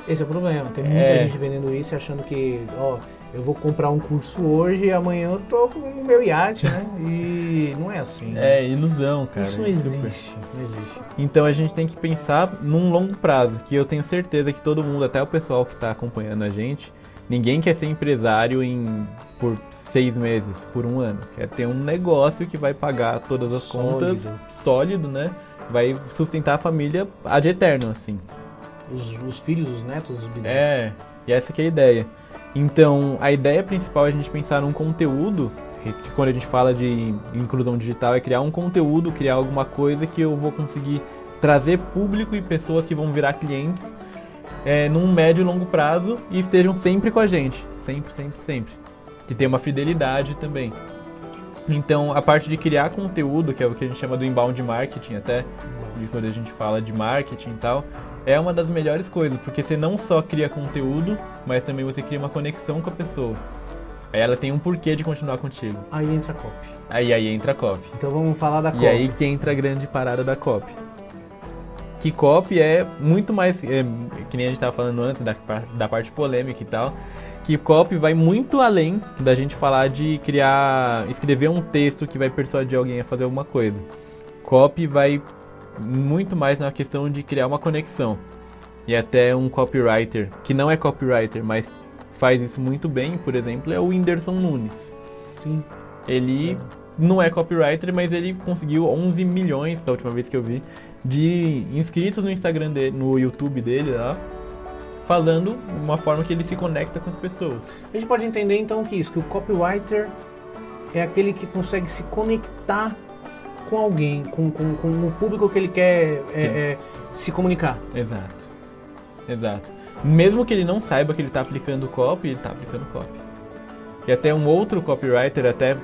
Esse é o problema. Tem muita É. gente vendendo isso e achando que, ó, eu vou comprar um curso hoje e amanhã eu tô com o meu iate, né? E não é assim. né? É ilusão, cara. Isso não é existe. Não existe. Então a gente tem que pensar num longo prazo, que eu tenho certeza que todo mundo, até o pessoal que está acompanhando a gente, ninguém quer ser empresário em por seis meses, por um ano. Quer ter um negócio que vai pagar todas as Sólido. contas, sólido, né? Vai sustentar a família ad eterno, assim. Os, os filhos, os netos, os bisnetos. É, e essa que é a ideia. Então, a ideia principal é a gente pensar num conteúdo, quando a gente fala de inclusão digital, é criar um conteúdo, criar alguma coisa que eu vou conseguir trazer público e pessoas que vão virar clientes é, num médio e longo prazo e estejam sempre com a gente. Sempre, sempre, sempre. Que tenha uma fidelidade também. Então, a parte de criar conteúdo, que é o que a gente chama do inbound marketing até, de quando a gente fala de marketing e tal, é uma das melhores coisas, porque você não só cria conteúdo, mas também você cria uma conexão com a pessoa. Aí ela tem um porquê de continuar contigo. Aí entra a copy. Aí aí entra a copy. Então vamos falar da copy. E aí que entra a grande parada da copy. Que copy é muito mais, é, que nem a gente tava falando antes, da, da parte polêmica e tal, que copy vai muito além da gente falar de criar, escrever um texto que vai persuadir alguém a fazer alguma coisa. Copy vai muito mais na questão de criar uma conexão. E até um copywriter, que não é copywriter, mas faz isso muito bem, por exemplo, é o Whindersson Nunes. Sim. Ele não é copywriter, mas ele conseguiu 11 milhões, da última vez que eu vi, de inscritos no Instagram dele, no YouTube dele lá, falando uma forma que ele se conecta com as pessoas. A gente pode entender então que isso, que o copywriter é aquele que consegue se conectar com alguém, com, com, com o público que ele quer é, é, se comunicar. Exato. Exato. Mesmo que ele não saiba que ele está aplicando copy, ele está aplicando copy. E até um outro copywriter, até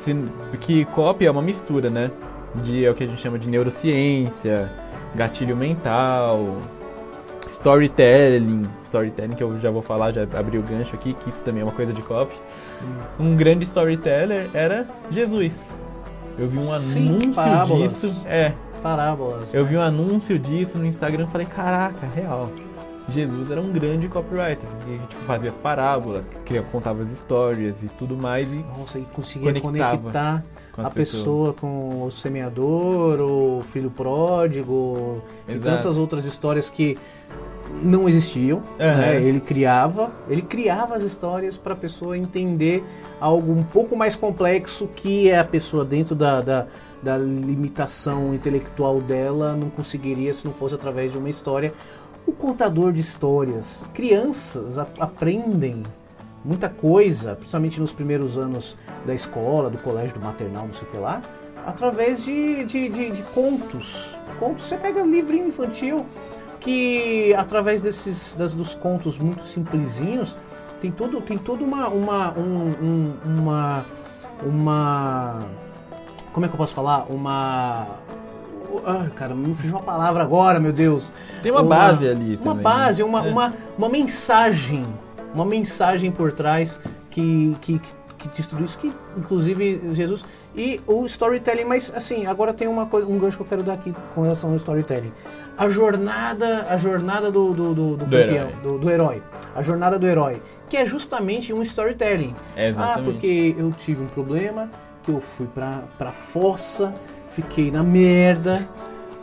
que copy é uma mistura, né? De é o que a gente chama de neurociência, gatilho mental, storytelling, storytelling que eu já vou falar, já abri o gancho aqui, que isso também é uma coisa de copy. Um grande storyteller era Jesus. Eu vi um Sim, anúncio parábolas. disso. É, Parábolas. eu né? vi um anúncio disso no Instagram e falei, caraca, real. Jesus era um grande copywriter. E tipo, fazia as parábolas, cria- contava as histórias e tudo mais. E Nossa, e conseguia conectar a pessoas. pessoa com o semeador, o filho pródigo e Exato. tantas outras histórias que não existiam. Aham. né? Ele criava, ele criava as histórias para a pessoa entender algo um pouco mais complexo que é a pessoa dentro da, da, da limitação intelectual dela não conseguiria se não fosse através de uma história. O contador de histórias, crianças a- aprendem muita coisa, principalmente nos primeiros anos da escola, do colégio, do maternal, não sei o que lá, através de, de, de, de contos. Contos, você pega um livrinho infantil que através desses das, dos contos muito simplesinhos tem todo tem toda uma uma um- um- uma uma como é que eu posso falar uma ah, cara, me fugiu uma palavra agora, meu Deus. Tem uma base ali Uma também, base, né? uma, É. uma, uma mensagem. Uma mensagem por trás que, que, que, que diz tudo isso, que inclusive Jesus. E o storytelling, mas assim, agora tem uma coisa, um gancho que eu quero dar aqui com relação ao storytelling. A jornada, a jornada do, do, do, do Do campeão, herói. do, herói. A jornada do herói. Que é justamente um storytelling. É, ah, porque eu tive um problema, que eu fui pra, pra fossa, fiquei na merda.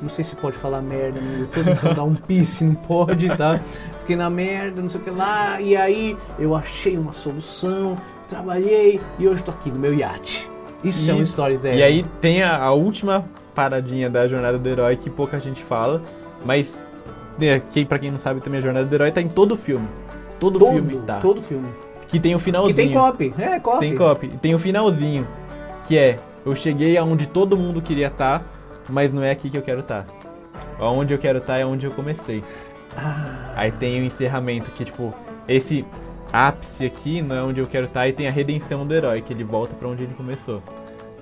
Não sei se pode falar merda no YouTube, então dá um *laughs* pisse, não pode, tá? Fiquei na merda, não sei o que lá, e aí eu achei uma solução, trabalhei e hoje tô aqui no meu iate. Isso, é um storytelling. E aí tem a, a última paradinha da jornada do herói que pouca gente fala, mas né, pra quem não sabe também, a jornada do herói tá em todo filme. Todo, Todo, filme tá. todo filme. Que tem o Que finalzinho. tem copy. É, copy. Tem copy. E tem o finalzinho, que é eu cheguei aonde todo mundo queria estar, mas não é aqui que eu quero estar. Aonde eu quero estar é onde eu comecei. Ah. Aí tem o encerramento, que tipo, esse ápice aqui não é onde eu quero estar, e tem a redenção do herói, que ele volta pra onde ele começou.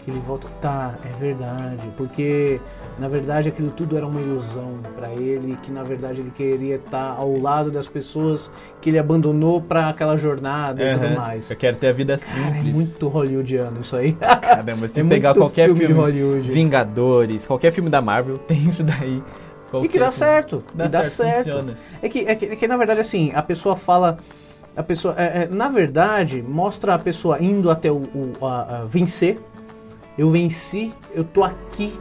Que ele volta. Tá, é verdade. Porque, na verdade, aquilo tudo era uma ilusão pra ele. Que, na verdade, ele queria estar ao lado das pessoas que ele abandonou pra aquela jornada e tudo mais. Eu quero ter a vida Cara, é simples. muito hollywoodiano isso aí. Caramba, se *laughs* É pegar qualquer filme filme, de Hollywood. Vingadores, qualquer filme da Marvel, *laughs* tem isso daí. E Qualquer que dá certo. Dá e dá certo, certo. É que, é, que, é que, na verdade, assim, a pessoa fala. A pessoa, é, é, na verdade, mostra a pessoa indo até o, o- a- a vencer. Eu venci, eu tô aqui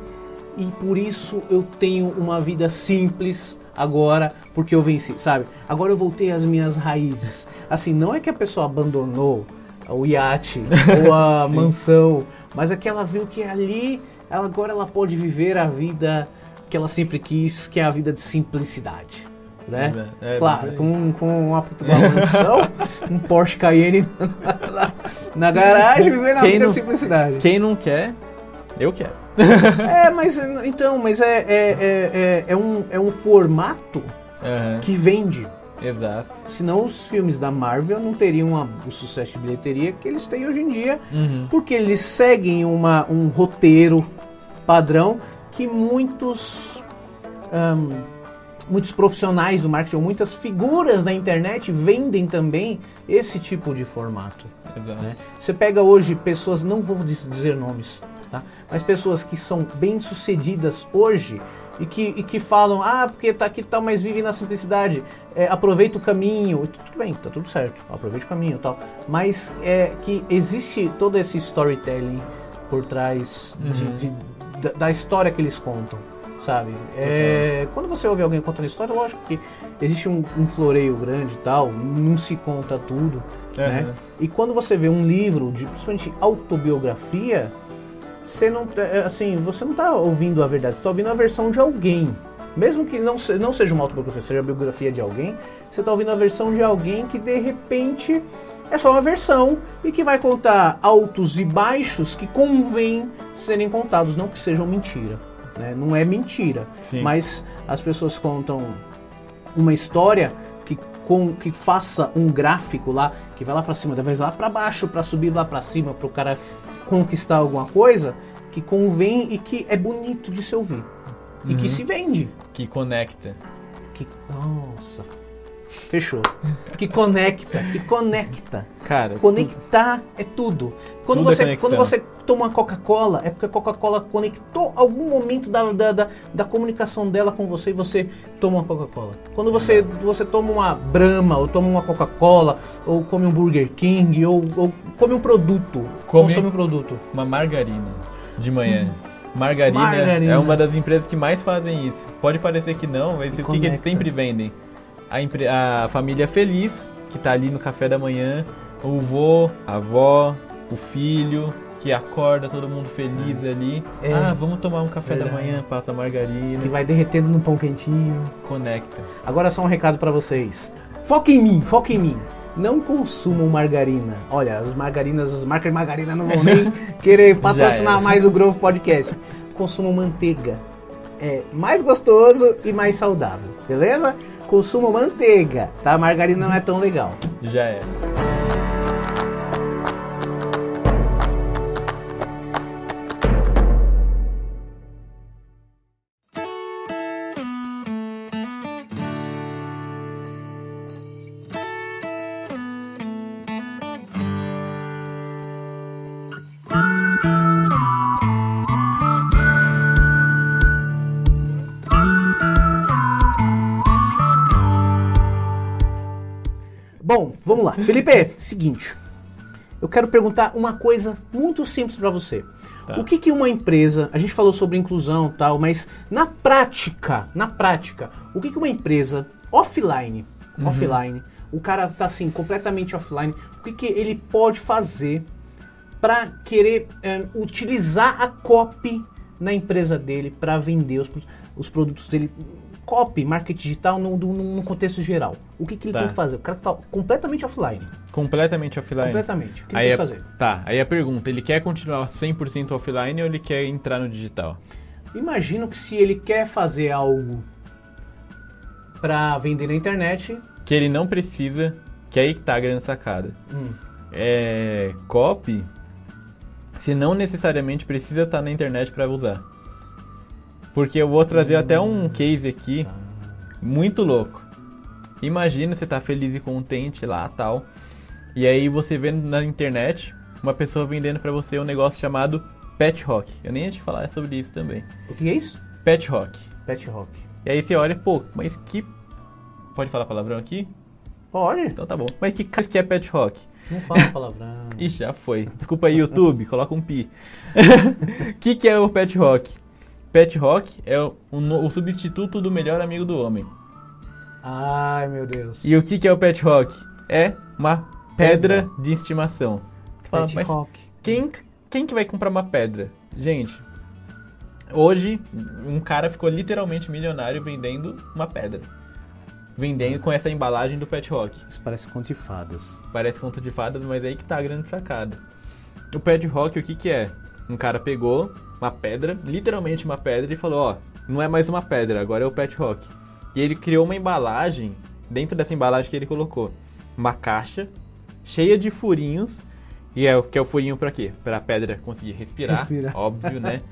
e por isso eu tenho uma vida simples agora, porque eu venci, sabe? Agora eu voltei às minhas raízes. Assim, não é que a pessoa abandonou o iate *laughs* ou a mansão, mas é que ela viu que ali, ela, agora ela pode viver a vida que ela sempre quis, que é a vida de simplicidade. Né? É, é, claro, bem- com, com uma puta de uma mansão, um Porsche Cayenne na, na garagem, vivendo a vida não- de simplicidade. Quem não quer, eu quero. *laughs* É, mas então, mas é, é, é, é, é um, é um formato Aham, que vende. Exato. Senão os filmes da Marvel não teriam a- o sucesso de bilheteria que eles têm hoje em dia, Uhum. porque eles seguem uma, um roteiro padrão que muitos ahn, muitos profissionais do marketing, ou muitas figuras da internet vendem também esse tipo de formato. Né? Você pega hoje pessoas, não vou diz- dizer nomes, tá? mas pessoas que são bem sucedidas hoje e que, e que falam, ah, porque tá aqui e tal, mas vive na simplicidade, é, aproveita o caminho, tudo bem, tá tudo certo, aproveite o caminho tal, mas é que existe todo esse storytelling por trás de- Uhum. de- da, da história que eles contam. Sabe? É, quando você ouve alguém contando história, lógico que existe um, um floreio grande e tal, não se conta tudo, né? Aham. E quando você vê um livro de principalmente autobiografia, você não tá- é, assim, você não está ouvindo a verdade, você está ouvindo a versão de alguém. Mesmo que não, se- não seja uma autobiografia, seja a biografia de alguém, você está ouvindo a versão de alguém que de repente é só uma versão e que vai contar altos e baixos que convém serem contados, não que sejam mentira. Né? Não é mentira, Sim. mas as pessoas contam uma história que, com, que faça um gráfico lá, que vai lá pra cima, depois lá pra baixo, pra subir lá pra cima, pro cara conquistar alguma coisa, que convém e que é bonito de se ouvir. E que se vende. Que conecta. Que, nossa. Fechou. Que conecta, que conecta. Cara, Conectar é tudo. Quando Tudo é você, conexão. quando você toma uma Coca-Cola, é porque a Coca-Cola conectou algum momento da, da, da, da comunicação dela com você e você toma uma Coca-Cola. Quando você, você toma uma Brahma, ou toma uma Coca-Cola, ou come um Burger King, ou, ou come um produto, Come- consome um produto. uma margarina de manhã. Margarina, Margarina. é uma das empresas que mais fazem isso. Pode parecer que não, mas o que, que eles sempre vendem? A, a família feliz, que tá ali no café da manhã, o vô, a avó, o filho, que acorda todo mundo feliz ali. É. Ah, vamos tomar um café da Verdade. manhã, passa margarina, Que vai derretendo no pão quentinho. conecta. Agora só um recado pra vocês. Foca em mim, foca em mim. Não consumam margarina. Olha, as margarinas, as marcas de margarina não vão *laughs* nem querer patrocinar era. mais o Grove Podcast. Consumam manteiga. É mais gostoso e mais saudável, beleza? Consumam manteiga, tá? Margarina não é tão legal. Já é. Felipe, seguinte. Eu quero perguntar uma coisa muito simples pra você. Tá. O que que uma empresa, a gente falou sobre inclusão e tal, mas na prática, na prática, o que que uma empresa offline, offline, o cara tá assim completamente offline, o que que ele pode fazer para querer eh, utilizar a copy na empresa dele para vender os, os produtos dele? Copy, marketing digital no, no, no contexto geral. O que, que ele Tá. tem que fazer? O cara que tá completamente offline. Completamente offline. Completamente. O que ele Aí tem a- que fazer? Tá, aí a pergunta, ele quer continuar 100% offline ou ele quer entrar no digital? Imagino que se ele quer fazer algo pra vender na internet, Que ele não precisa, que aí que tá a grande sacada. hum, É, copy, se não necessariamente precisa estar na internet para usar. Porque eu vou trazer até um case aqui muito louco. Imagina você tá feliz e contente lá, tal. E aí você vê na internet uma pessoa vendendo para você um negócio chamado Pet Rock. Eu nem ia te falar sobre isso também. o que é isso? Pet Rock. Pet rock. E aí você olha, pô, mas que Pode falar palavrão aqui? Pode? Então tá bom. Mas que cara que é Pet Rock? Não fala palavrão. *laughs* Ih, já foi. Desculpa aí, YouTube, coloca um pi. O *laughs* que, que é o Pet Rock? Pet Rock é o, no- o substituto do melhor amigo do homem. Ai, meu Deus. E o que, que é o Pet Rock? É uma pedra de estimação. Você fala, Pet rock. quem, quem que vai comprar uma pedra? Gente, hoje um cara ficou literalmente milionário vendendo uma pedra. Vendendo com essa embalagem do Pet Rock. Isso parece conto de fadas. Parece conto de fadas, mas aí que tá a grande sacada. O Pet Rock, o que que é? Um cara pegou uma pedra, literalmente uma pedra, e falou, ó, não é mais uma pedra, agora é o Pet Rock. E ele criou uma embalagem, dentro dessa embalagem que ele colocou, uma caixa cheia de furinhos, e é o que é o furinho pra quê? Pra pedra conseguir respirar, Respirar. óbvio, né? *laughs*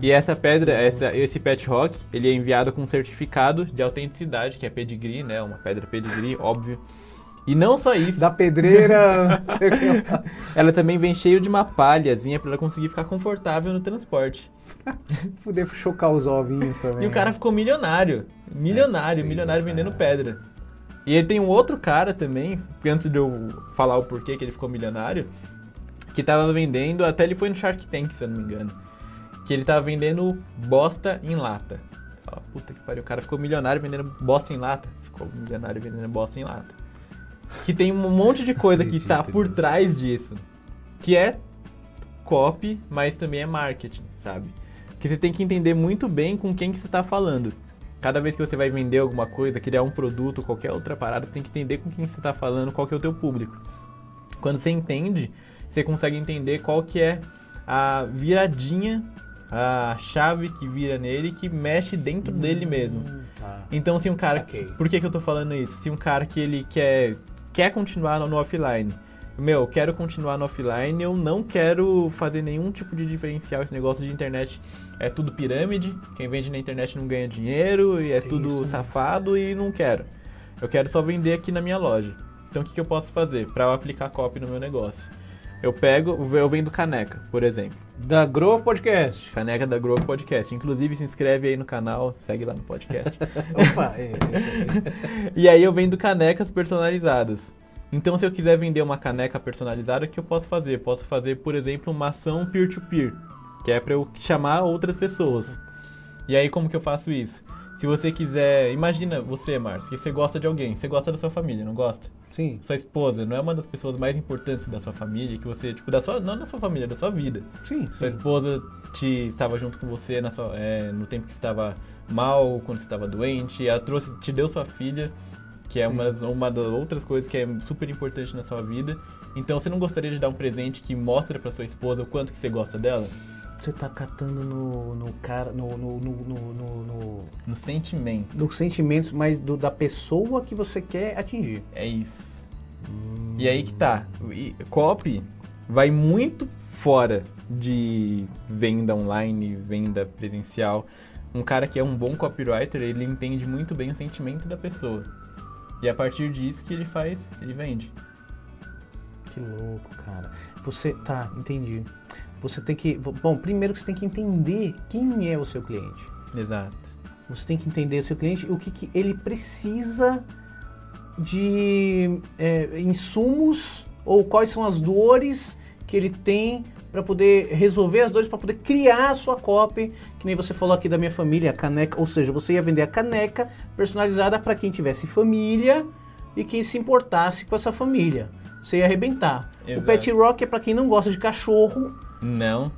E essa pedra, essa, esse Pet Rock, ele é enviado com um certificado de autenticidade, que é pedigree, né? Uma pedra pedigree, óbvio. E não só *laughs* isso, Da pedreira. *laughs* ela também vem cheio de uma palhazinha pra ela conseguir ficar confortável no transporte. *laughs* Poder chocar os ovinhos também. E o cara ficou milionário. Milionário, É, sim, milionário cara. vendendo pedra. E aí tem um outro cara também, antes de eu falar o porquê que ele ficou milionário, que tava vendendo, até ele foi no Shark Tank, se eu não me engano. Que ele tava vendendo bosta em lata. Fala, puta que pariu, o cara ficou milionário vendendo bosta em lata. Ficou milionário vendendo bosta em lata. Que tem um monte de coisa que tá Acredito por nisso. trás disso. Que é copy, mas também é marketing, sabe? Que você tem que entender muito bem com quem que você tá falando. Cada vez que você vai vender alguma coisa, criar um produto, qualquer outra parada, você tem que entender com quem você tá falando, qual que é o teu público. Quando você entende, você consegue entender qual que é a viradinha, a chave que vira nele, que mexe dentro dele mesmo. Tá. Então, se um cara. Saquei. Por que, que eu tô falando isso? Se um cara que ele quer, quer continuar no, offline. Meu, eu quero continuar no offline, eu não quero fazer nenhum tipo de diferencial. Esse negócio de internet é tudo pirâmide. Quem vende na internet não ganha dinheiro e é Tem tudo safado e não quero. Eu quero só vender aqui na minha loja. Então, o que, que eu posso fazer para aplicar copy no meu negócio? Eu pego, eu vendo caneca, por exemplo. Da Grove Podcast. Caneca da Grove Podcast. Inclusive, se inscreve aí no canal, segue lá no podcast. *laughs* Opa, é, é, E aí eu vendo canecas personalizadas. Então, se eu quiser vender uma caneca personalizada, o que eu posso fazer? Eu posso fazer, por exemplo, uma ação peer-to-peer, que é para eu chamar outras pessoas. E aí, como que eu faço isso? Se você quiser, imagina você, Márcio, que você gosta de alguém, você gosta da sua família, não gosta? sim, Sua esposa não é uma das pessoas mais importantes da sua família, que você, tipo, da sua, não da sua família, da sua vida. sim. Sua esposa te estava junto com você na sua- é, no tempo que você estava mal, quando você estava doente, ela trouxe, te deu sua filha, que é Sim. uma, das- uma das outras coisas que é super importante na sua vida. Então você não gostaria de dar um presente que mostra pra sua esposa o quanto que você gosta dela? Você tá catando no, no cara, no, no, no, no, no, no- sentimento. nos sentimentos, mas do, da pessoa que você quer atingir. É isso. E aí que tá. E copy vai muito fora de venda online, venda presencial. Um cara que é um bom copywriter, ele entende muito bem o sentimento da pessoa. E a partir disso que ele faz, ele vende. Que louco, cara. Você, tá, entendi. Você tem que, bom, primeiro que você tem que entender quem é o seu cliente. Exato. Você tem que entender o seu cliente o que, que ele precisa de é, insumos ou quais são as dores que ele tem para poder resolver as dores, para poder criar a sua copy, que nem você falou aqui da minha família, a caneca, ou seja, você ia vender a caneca personalizada para quem tivesse família e quem se importasse com essa família. Você ia arrebentar. O Exato. Pet Rock é para quem não gosta de cachorro Não.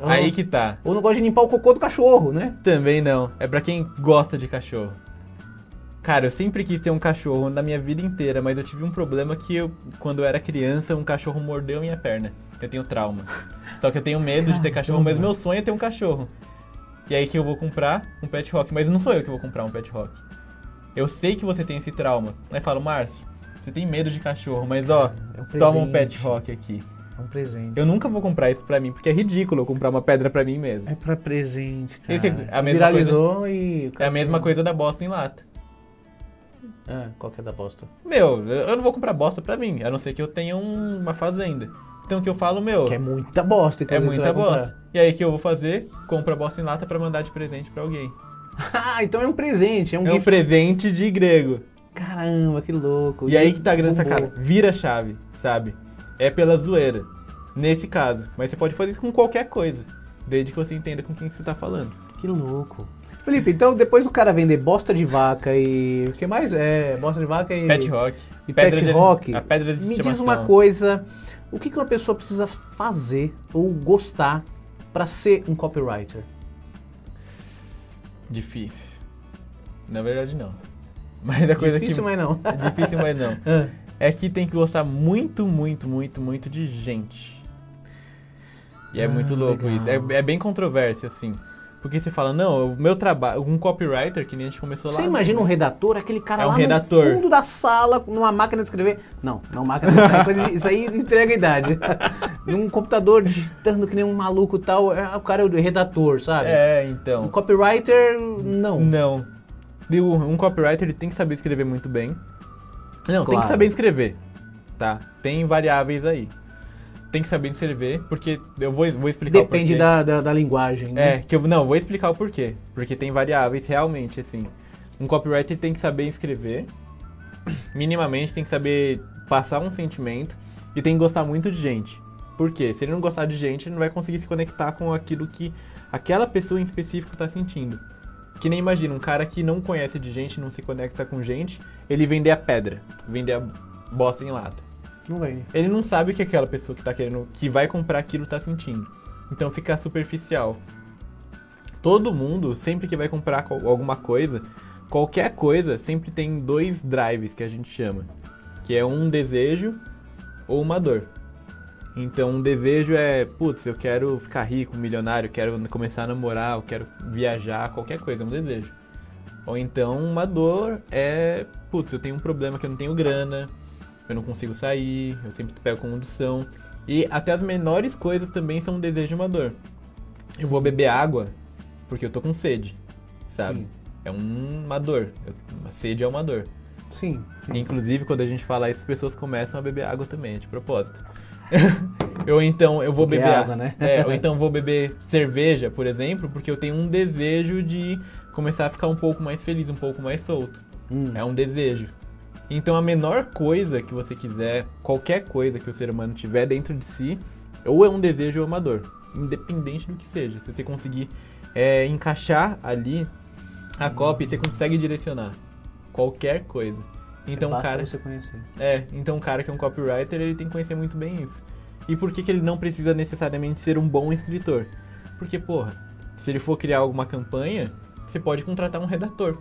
Ah. Aí que tá. ou não gosta de limpar o cocô do cachorro, né? Também não. É pra quem gosta de cachorro. Cara, eu sempre quis ter um cachorro na minha vida inteira, mas eu tive um problema que eu, quando eu era criança, um cachorro mordeu minha perna. Eu tenho trauma. *laughs* Só que eu tenho medo de ter cachorro, mas meu sonho é ter um cachorro. E aí que eu vou comprar um pet rock, mas não sou eu que vou comprar um pet rock. Eu sei que você tem esse trauma. Aí falo, Márcio, você tem medo de cachorro, mas ó, É um toma um pet rock aqui. É um presente. Eu nunca vou comprar isso pra mim, porque é ridículo eu comprar uma pedra pra mim mesmo. É pra presente, cara. Esse a mesma Viralizou e... É a mesma coisa da bosta em lata. Ah, qual que é da bosta? Meu, eu não vou comprar bosta pra mim, a não ser que eu tenha um- uma fazenda. Então o que eu falo, meu, Que é muita bosta, é muita comprar. bosta. E aí o que eu vou fazer? Compro a bosta em lata pra mandar de presente pra alguém. *laughs* ah, então é um presente, é um É um gift. presente de grego. Caramba, que louco. E aí que tá a grande sacada. Vira a chave, sabe? É pela zoeira. Nesse caso. Mas você pode fazer isso com qualquer coisa. Desde que você entenda com quem você tá falando. Que louco. Felipe, então depois do cara vender bosta de vaca e... O que mais? É, bosta de vaca e... Pet rock. E pedra pet de- rock. A pedra de Me diz uma coisa, o que que uma pessoa precisa fazer ou gostar pra ser um copywriter? Difícil. Na verdade, não. *laughs* Mas a coisa Difícil, que... mas não. É difícil, mas não. *laughs* *laughs* É que tem que gostar muito, muito, muito, muito de gente. E é Ah, muito louco legal. isso. É, é bem controverso, assim. Porque você fala, não, o meu trabalho, um copywriter, que nem a gente começou lá. Você imagina um começo. redator, aquele cara É um lá redator. no fundo da sala, numa máquina de escrever. Não, não máquina de escrever, isso aí entrega a idade. *laughs* Num computador digitando que nem um maluco e tal, é, o cara é o redator, sabe? É, Um então. copywriter, não. Não. Um copywriter ele tem que saber escrever muito bem. Não, tem Claro. que saber escrever. Tá? Tem variáveis aí. Tem que saber escrever, porque eu vou, vou explicar o Depende porquê. da, da, da linguagem, né? É, que eu não, vou explicar o porquê. Porque tem variáveis realmente, assim. Um copywriter tem que saber escrever, minimamente tem que saber passar um sentimento e tem que gostar muito de gente. Por quê? Se ele não gostar de gente, ele não vai conseguir se conectar com aquilo que aquela pessoa em específico tá sentindo. Que nem imagina, um cara que não conhece de gente, não se conecta com gente, ele vender a pedra, vender a bosta em lata. Não vem. Ele não sabe o que aquela pessoa que tá querendo, que vai comprar aquilo tá sentindo. Então fica superficial. Todo mundo, sempre que vai comprar alguma coisa, qualquer coisa, sempre tem dois drives que a gente chama. Que é um desejo ou uma dor. Então um desejo é, putz, eu quero ficar rico, milionário, quero começar a namorar, eu quero viajar, qualquer coisa, é um desejo. Ou então uma dor é, putz, eu tenho um problema que eu não tenho grana, eu não consigo sair, eu sempre pego condução. E até as menores coisas também são um desejo e uma dor. Eu vou beber água porque eu tô com sede, sabe? Sim. É um- uma dor. Uma sede é uma dor. Sim. Inclusive, quando a gente fala isso, as pessoas começam a beber água também, é de propósito. *laughs* eu então, eu vou Porque é beber água, né? É, ou então vou beber cerveja, por exemplo, porque eu tenho um desejo de começar a ficar um pouco mais feliz, um pouco mais solto. Hum. É um desejo. Então a menor coisa que você quiser, qualquer coisa que o ser humano tiver dentro de si, ou é um desejo ou é uma dor. Independente do que seja. Se você conseguir é, encaixar ali a cópia, você consegue direcionar qualquer coisa. Então Basta cara. você conhecer. É, então o cara que é um copywriter, ele tem que conhecer muito bem isso. E por que, que ele não precisa necessariamente ser um bom escritor? Porque, porra, se ele for criar alguma campanha, você pode contratar um redator.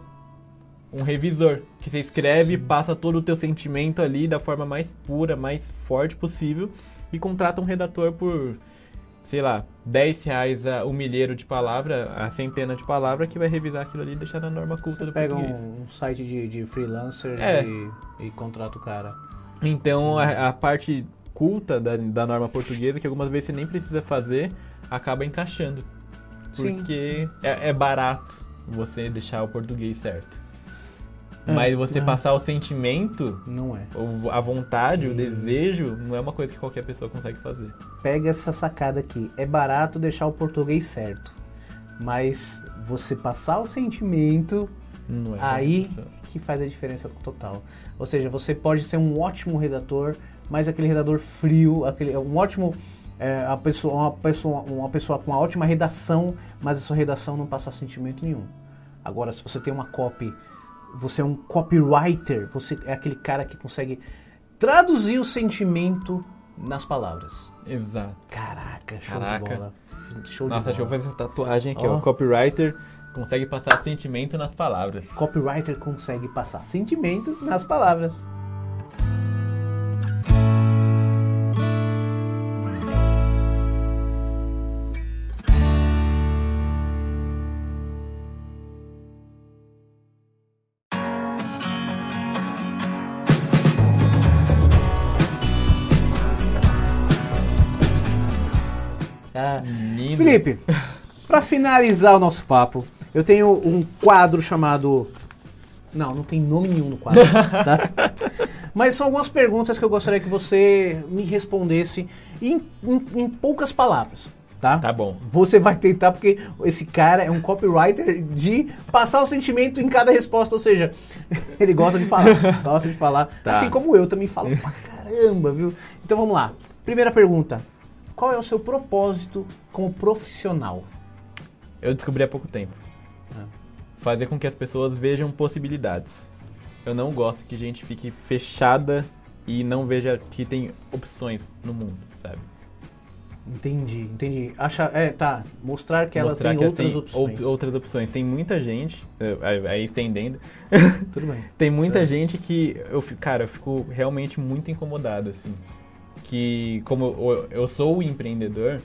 Um revisor, que você escreve, passa todo o teu sentimento ali da forma mais pura, mais forte possível, e contrata um redator por, sei lá, 10 reais a- o milheiro de palavra, a centena de palavra, que vai revisar aquilo ali e deixar na norma culta Você do pega português. um, um site de, de freelancers É. e, e contrata o cara. Então a, a parte culta da, da norma portuguesa, que algumas vezes você nem precisa fazer, acaba encaixando. Sim. Porque é, é barato você deixar o português certo. É, Mas você é. passar o sentimento, Não é. ou a vontade, o Hum. desejo, não é uma coisa que qualquer pessoa consegue fazer. Pega essa sacada aqui. É barato deixar o português certo. Mas você passar o sentimento, Não é aí que faz a diferença total. Ou seja, você pode ser um ótimo redator, mas aquele redator frio, aquele, um ótimo. É, a pessoa, uma, pessoa, uma pessoa com uma ótima redação, mas a sua redação não passa sentimento nenhum. Agora, se você tem uma copy, você é um copywriter, você é aquele cara que consegue traduzir o sentimento nas palavras. Exato. Caraca, show Caraca. de bola. Show Nossa, de deixa eu bola. fazer essa tatuagem aqui, Ó. ó. Copywriter consegue passar sentimento nas palavras. Copywriter consegue passar sentimento nas palavras. Ah, Lindo. Felipe, para finalizar o nosso papo, eu tenho um quadro chamado. Não, não tem nome nenhum no quadro, *laughs* tá? Mas são algumas perguntas que eu gostaria que você me respondesse em, em- em poucas palavras, tá? Tá bom. Você vai tentar, porque esse cara é um copywriter de passar o sentimento em cada resposta, ou seja, *laughs* ele gosta de falar, gosta de falar, Tá. assim como eu também falo pra caramba, viu? Então vamos lá. Primeira pergunta. Qual é o seu propósito como profissional? Eu descobri há pouco tempo. Ah. Fazer com que as pessoas vejam possibilidades. Eu não gosto que gente fique fechada e não veja que tem opções no mundo, sabe? Entendi, entendi. Acha, é, tá. Mostrar que ela Mostrar tem que outras opções. ou- outras opções. Tem muita gente, eh, aí- estendendo, Tudo bem. *laughs* tem muita É. gente que, eu, cara, eu fico realmente muito incomodado, assim. Que, como eu, sou empreendedor,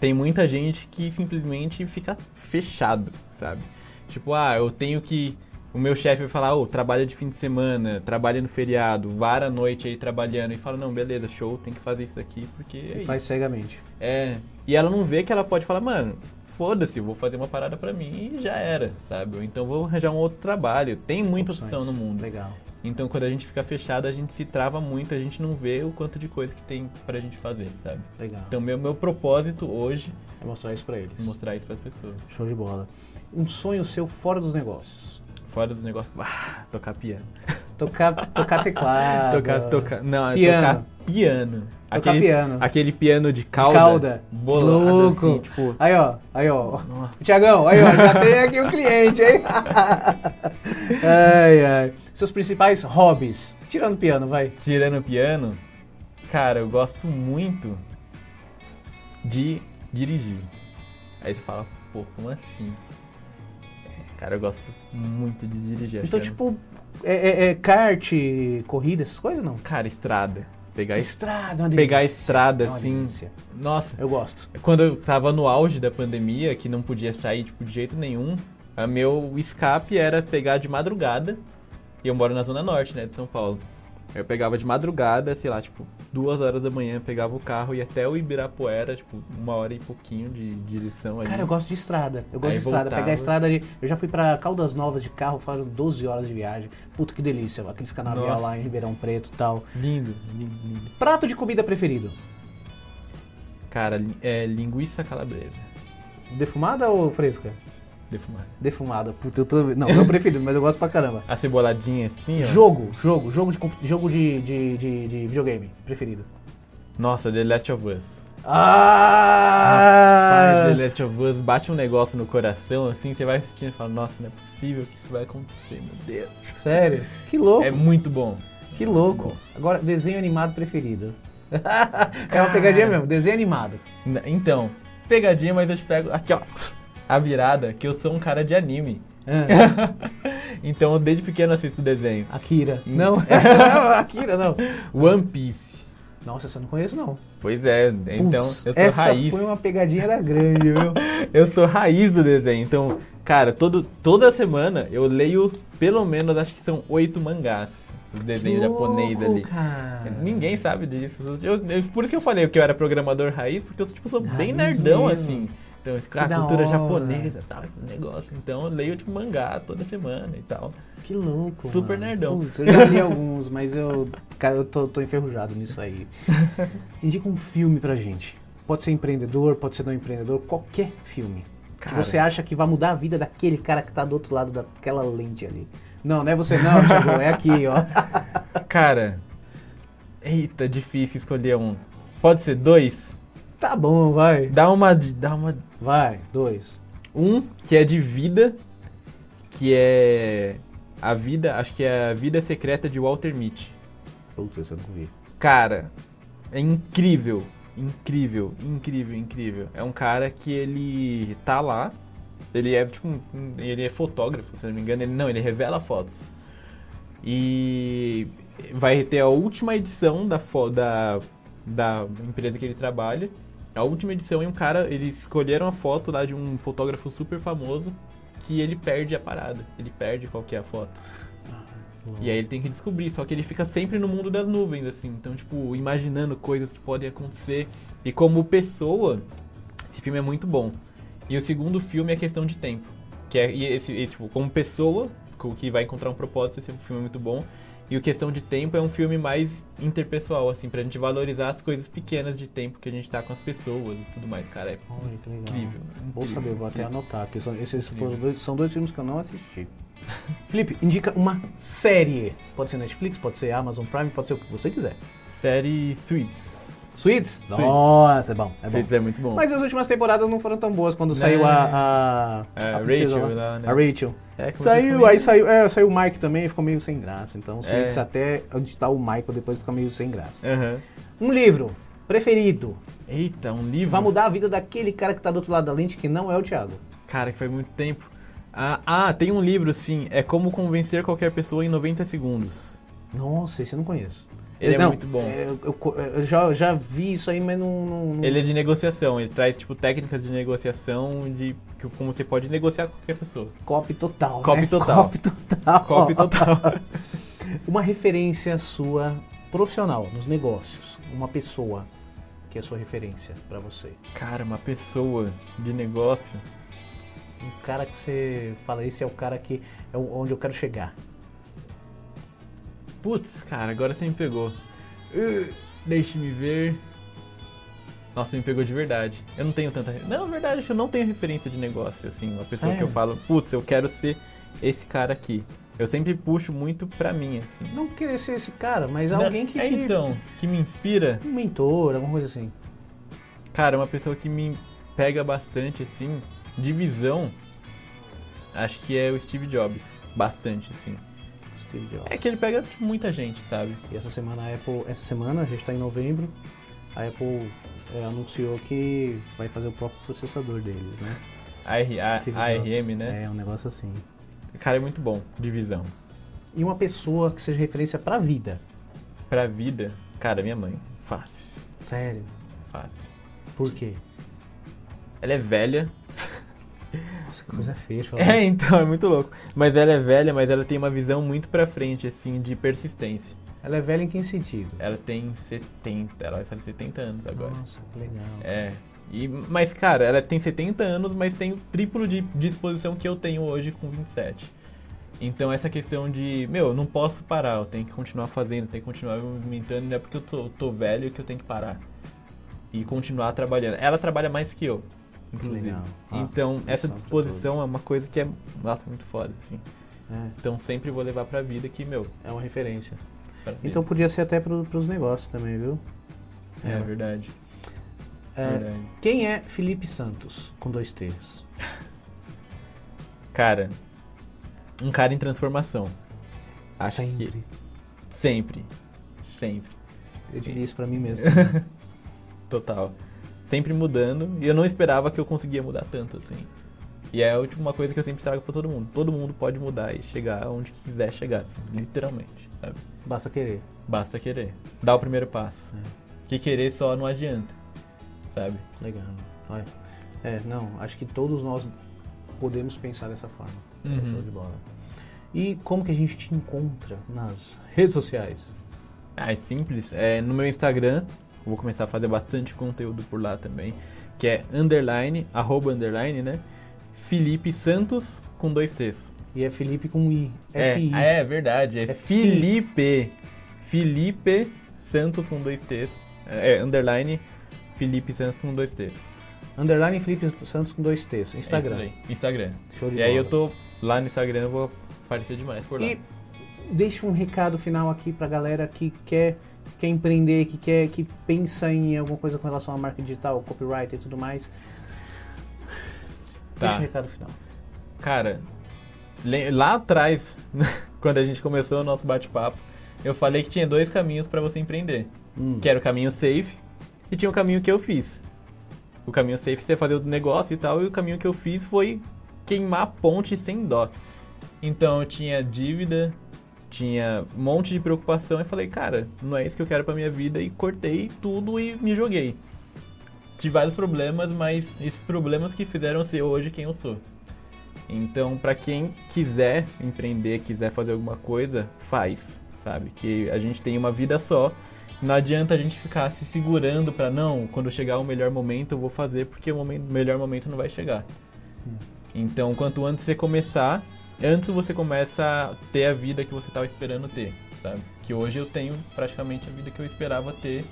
tem muita gente que simplesmente fica fechado, sabe? Tipo, ah, eu tenho que. O meu chefe vai falar, ô, trabalha de fim de semana, trabalha no feriado, vara a noite aí trabalhando. E fala, não, beleza, show, tem que fazer isso aqui, porque. É, E isso. faz cegamente. É. E ela não vê que ela pode falar, mano, foda-se, eu vou fazer uma parada pra mim e já era, sabe? Ou então vou arranjar um outro trabalho. Tem muita Opções. opção no mundo. Legal. Então quando a gente fica fechado, a gente se trava muito, a gente não vê o quanto de coisa que tem pra gente fazer, sabe? Legal. Então meu, meu propósito hoje É mostrar isso pra eles. mostrar isso pras pessoas. Show de bola. Um sonho seu fora dos negócios. Fora dos negócios, ah, tocar piano. Tocar, tocar teclado. *laughs* tocar, tocar, não, é Piano. tocar piano. Tocar aquele, piano. Aquele piano de De cauda. cauda. bolado, Louco. assim, tipo, Aí, ó. Aí, ó. Nossa. Tiagão, aí, ó. Já tem aqui um cliente, hein? *laughs* *laughs* ai, ai. Seus principais hobbies. Tirando piano, vai. tirando piano, cara, eu gosto muito de dirigir. Aí você fala, pô, como assim? É, Cara, eu gosto muito de dirigir. Então, tipo, é, é- é kart, corrida, essas coisas, não? Cara, estrada. Pegar, es- Estrada, uma pegar a delícia. estrada, É assim. delícia. Nossa, Eu gosto. quando eu tava no auge da pandemia, que não podia sair, tipo, de jeito nenhum, a meu escape era pegar de madrugada. E eu moro na Zona Norte, né, de São Paulo. Eu pegava de madrugada, sei lá, tipo, duas horas da manhã, pegava o carro e ia até o Ibirapuera, tipo, uma hora e pouquinho de direção ali. Cara, eu gosto de estrada. Eu gosto Aí de estrada. voltava. Pegar a estrada ali. Eu já fui pra Caldas Novas de carro, foram 12 horas de viagem. Puta que delícia. Aqueles canavial lá em Ribeirão Preto e tal. Lindo, lindo, lindo. Prato de comida preferido? Cara, é linguiça calabresa. Defumada ou fresca? Defumada. Defumada. Puta, eu tô. Não, meu preferido, mas eu gosto pra caramba. A ceboladinha assim, ó. Jogo, jogo, jogo de, jogo de, de, de, de videogame preferido. Nossa, The Last of Us. Ah! Rapaz, The Last of Us bate um negócio no coração, assim, você vai assistindo e fala, nossa, não é possível que isso vai acontecer, meu Deus. Sério? Que louco, É muito bom. que louco. bom. Agora, desenho animado preferido. *laughs* é uma pegadinha mesmo, desenho animado. Então, pegadinha, mas eu te pego aqui, ó, a virada, que eu sou um cara de anime. Ah, *laughs* então, desde pequeno assisto desenho. Akira. Não, *laughs* não, Akira não. One Piece. Nossa, essa eu não conheço não. Pois é, então eu sou essa raiz. foi uma pegadinha da grande, viu? *laughs* Eu sou raiz do desenho. Então, cara, todo, toda semana eu leio pelo menos, acho que são oito mangás. Os desenhos louco, ali. cara. Ninguém sabe disso. Eu- eu- por isso que eu falei que eu era programador raiz, porque eu tipo, sou bem Raiz nerdão, mesmo. assim. Então, esse- Que a da cultura hora. japonesa tal, esse negócio. Então eu leio tipo mangá toda semana e tal. Que louco, Super mano. nerdão. Putz, eu já li alguns, mas eu, cara, eu tô, tô enferrujado nisso aí. *laughs* Indica um filme pra gente. Pode ser empreendedor, pode ser não empreendedor, qualquer filme. Que Cara. você acha que vai mudar a vida daquele cara que tá do outro lado daquela lente ali. Não, não é você não, Thiago, é aqui, ó. *laughs* Cara, eita, difícil escolher um. Pode ser dois? Tá bom, vai. Dá uma. Dá uma. Vai, dois. Um que é de vida, que é. A vida, acho que é a vida secreta de Walter Mitty. Putz, eu não vi. Cara, é incrível. Incrível, incrível, incrível. É um cara que ele tá lá Ele é tipo um, ele é fotógrafo, se não me engano. Ele não, ele revela fotos. E vai ter a última edição da da da empresa que ele trabalha. A última edição e um cara, eles escolheram a foto lá de um fotógrafo super famoso que ele perde a parada. Ele perde qual que é a foto. E aí ele tem que descobrir, só que ele fica sempre no mundo das nuvens, assim. Então, tipo, imaginando coisas que podem acontecer. E como pessoa, esse filme é muito bom. E o segundo filme é questão de tempo. Que é, e esse, esse, tipo, como pessoa, que vai encontrar um propósito, esse filme é muito bom. E o Questão de Tempo é um filme mais interpessoal, assim, pra gente valorizar as coisas pequenas de tempo que a gente tá com as pessoas e tudo mais, cara. É Olha, que legal. incrível. Bom saber, vou até incrível. anotar. Que são, esses foram dois, são dois filmes que eu não assisti. *laughs* Felipe, indica uma série. Pode ser Netflix, pode ser Amazon Prime, pode ser o que você quiser. Série Suits. Suits? Nossa, é bom, é bom. Suits é muito bom. Mas as últimas temporadas não foram tão boas quando saiu a, a, É, a Rachel lá, né? A Rachel. É, Saiu, aí saiu, é, saiu o Mike também, ficou meio sem graça. Então, Suits É. até onde tá o Michael depois fica meio sem graça. Aham. Um livro preferido. Eita, um livro. Vai mudar a vida daquele cara que tá do outro lado da lente, que não é o Thiago. Cara, que faz muito tempo. Ah, ah, tem um livro, sim. É Como Convencer Qualquer Pessoa em 90 Segundos. Nossa, esse eu não conheço. Ele é não, muito bom. é, Eu, eu- eu já, já vi isso aí, mas não. não- Ele é de negociação. Ele traz, tipo, técnicas de negociação de que- como você pode negociar com qualquer pessoa. Copy total. Copy né? total. Copy total. Copy total. *laughs* Uma referência sua profissional nos negócios. Uma pessoa que é sua referência pra você. Cara, uma pessoa de negócio. Um cara que você fala, esse é o cara que é onde eu quero chegar. Putz, cara, agora você me pegou. Uh, Deixe-me ver. Nossa, me pegou de verdade. Eu não tenho tanta. Não, verdade, acho que eu não tenho referência de negócio, assim. Uma pessoa que eu Sério? falo, putz, eu quero ser esse cara aqui. Eu sempre puxo muito pra mim, assim. Não querer ser esse cara, mas Não, alguém que é, te... então, que me inspira. Um mentor, alguma coisa assim. Cara, uma pessoa que me pega bastante, assim, de visão, acho que é o Steve Jobs. Bastante, assim. Steve Jobs. É que ele pega tipo, muita gente, sabe? E essa semana a Apple, essa semana, a gente está em novembro, a Apple é, anunciou que vai fazer o próprio processador deles, né? A, R, a. ARM, né? É, um negócio assim. O cara é muito bom, de visão. E uma pessoa que seja referência pra vida. Pra vida, cara, minha mãe. Fácil, Sério. fácil. Por quê? Ela é velha. Nossa, que coisa feia. *laughs* É, então, é muito louco. Mas ela é velha, mas ela tem uma visão muito pra frente, assim, de persistência. Ela é velha em que sentido? Ela tem 70, ela vai fazer 70 anos agora. Nossa, que legal. É. E, mas, cara, ela tem 70 anos, mas tem o triplo de disposição que eu tenho hoje com 27. Então, essa questão de, meu, eu não posso parar, eu tenho que continuar fazendo, tenho que continuar me movimentando, não é porque eu tô, tô velho que eu tenho que parar. E continuar trabalhando. Ela trabalha mais que eu, inclusive. legal. Ah, então, essa lição pra disposição é uma coisa que é, nossa, muito foda, assim. É, Então, sempre vou levar pra vida que, meu, é uma referência. Então podia ser até pro, pros negócios também, viu? É, é. verdade. É, verdade. quem é Felipe Santos? Com dois T's. *laughs* Cara, um cara em transformação. Acho Sempre. que sempre, sempre, Eu diria isso pra mim mesmo. *laughs* total. Sempre mudando e eu não esperava que eu conseguia mudar tanto assim. E é a última coisa que eu sempre trago pra todo mundo. Todo mundo pode mudar e chegar onde quiser chegar, assim, literalmente, sabe? Basta querer. Basta querer. Dá o primeiro passo. Que querer só não adianta, sabe? Legal. Olha. É, não, acho que todos nós podemos pensar dessa forma. É, Uhum. show de bola. E como que a gente te encontra nas redes sociais? Ah, é simples. É, no meu Instagram, vou começar a fazer bastante conteúdo por lá também, que é underline, arroba underline, né? Felipe Santos com dois T's. E é Felipe com I. É, F-I. é verdade, é, É Felipe. Felipe Santos com dois T's. É, underline, Felipe Santos com dois T's. Underline Felipe Santos com dois T's. É Instagram. aí, Instagram. Show de E aí bola. eu tô lá no Instagram, eu vou aparecer demais por lá. E deixa um recado final aqui pra galera que quer, quer empreender, que quer, que pensa em alguma coisa com relação à marca digital, copyright e tudo mais. Deixa Tá. um recado final. Cara, lá atrás, *laughs* quando a gente começou o nosso bate-papo, eu falei que tinha dois caminhos pra você empreender. Hum. Que era o caminho safe e tinha o caminho que eu fiz. O caminho safe você fazer o negócio e tal, e o caminho que eu fiz foi queimar a ponte sem dó. Então eu tinha dívida, tinha um monte de preocupação e falei, cara, não é isso que eu quero pra minha vida e cortei tudo e me joguei. Tive vários problemas, mas esses problemas que fizeram ser hoje quem eu sou. Então, pra quem quiser empreender, quiser fazer alguma coisa, faz, sabe? Que a gente tem uma vida só. Não adianta a gente ficar se segurando pra não, quando chegar o melhor momento eu vou fazer, porque o momento- melhor momento não vai chegar. Então, quanto antes você começar, antes você começa a ter a vida que você estava esperando ter, sabe? Que hoje eu tenho praticamente a vida que eu esperava ter,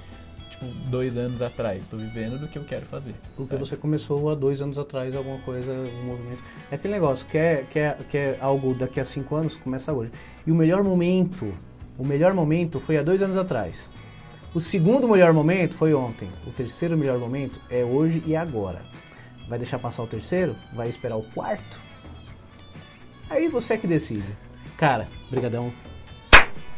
tipo, dois anos atrás. Tô vivendo do que eu quero fazer. Porque sabe? você começou há dois anos atrás alguma coisa, um movimento. É aquele negócio, quer, quer, quer algo daqui a cinco anos, começa hoje. E o melhor momento, o melhor momento foi há dois anos atrás. O segundo melhor momento foi ontem. O terceiro melhor momento é hoje e agora. Vai deixar passar o terceiro? Vai esperar o quarto? Aí você é que decide. Cara, brigadão.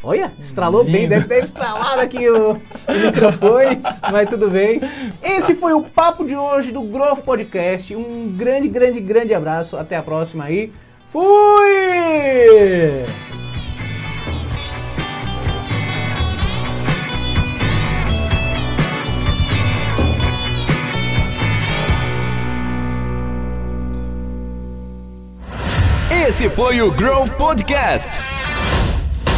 Olha, estralou bem, deve ter estralado aqui o, o microfone, mas tudo bem. Esse foi o papo de hoje do Growth Podcast. Um grande, grande, grande abraço. Até a próxima aí. Fui! Esse foi o Growth Podcast.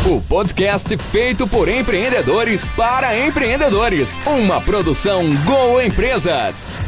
O podcast feito por empreendedores para empreendedores. Uma produção Go Empresas.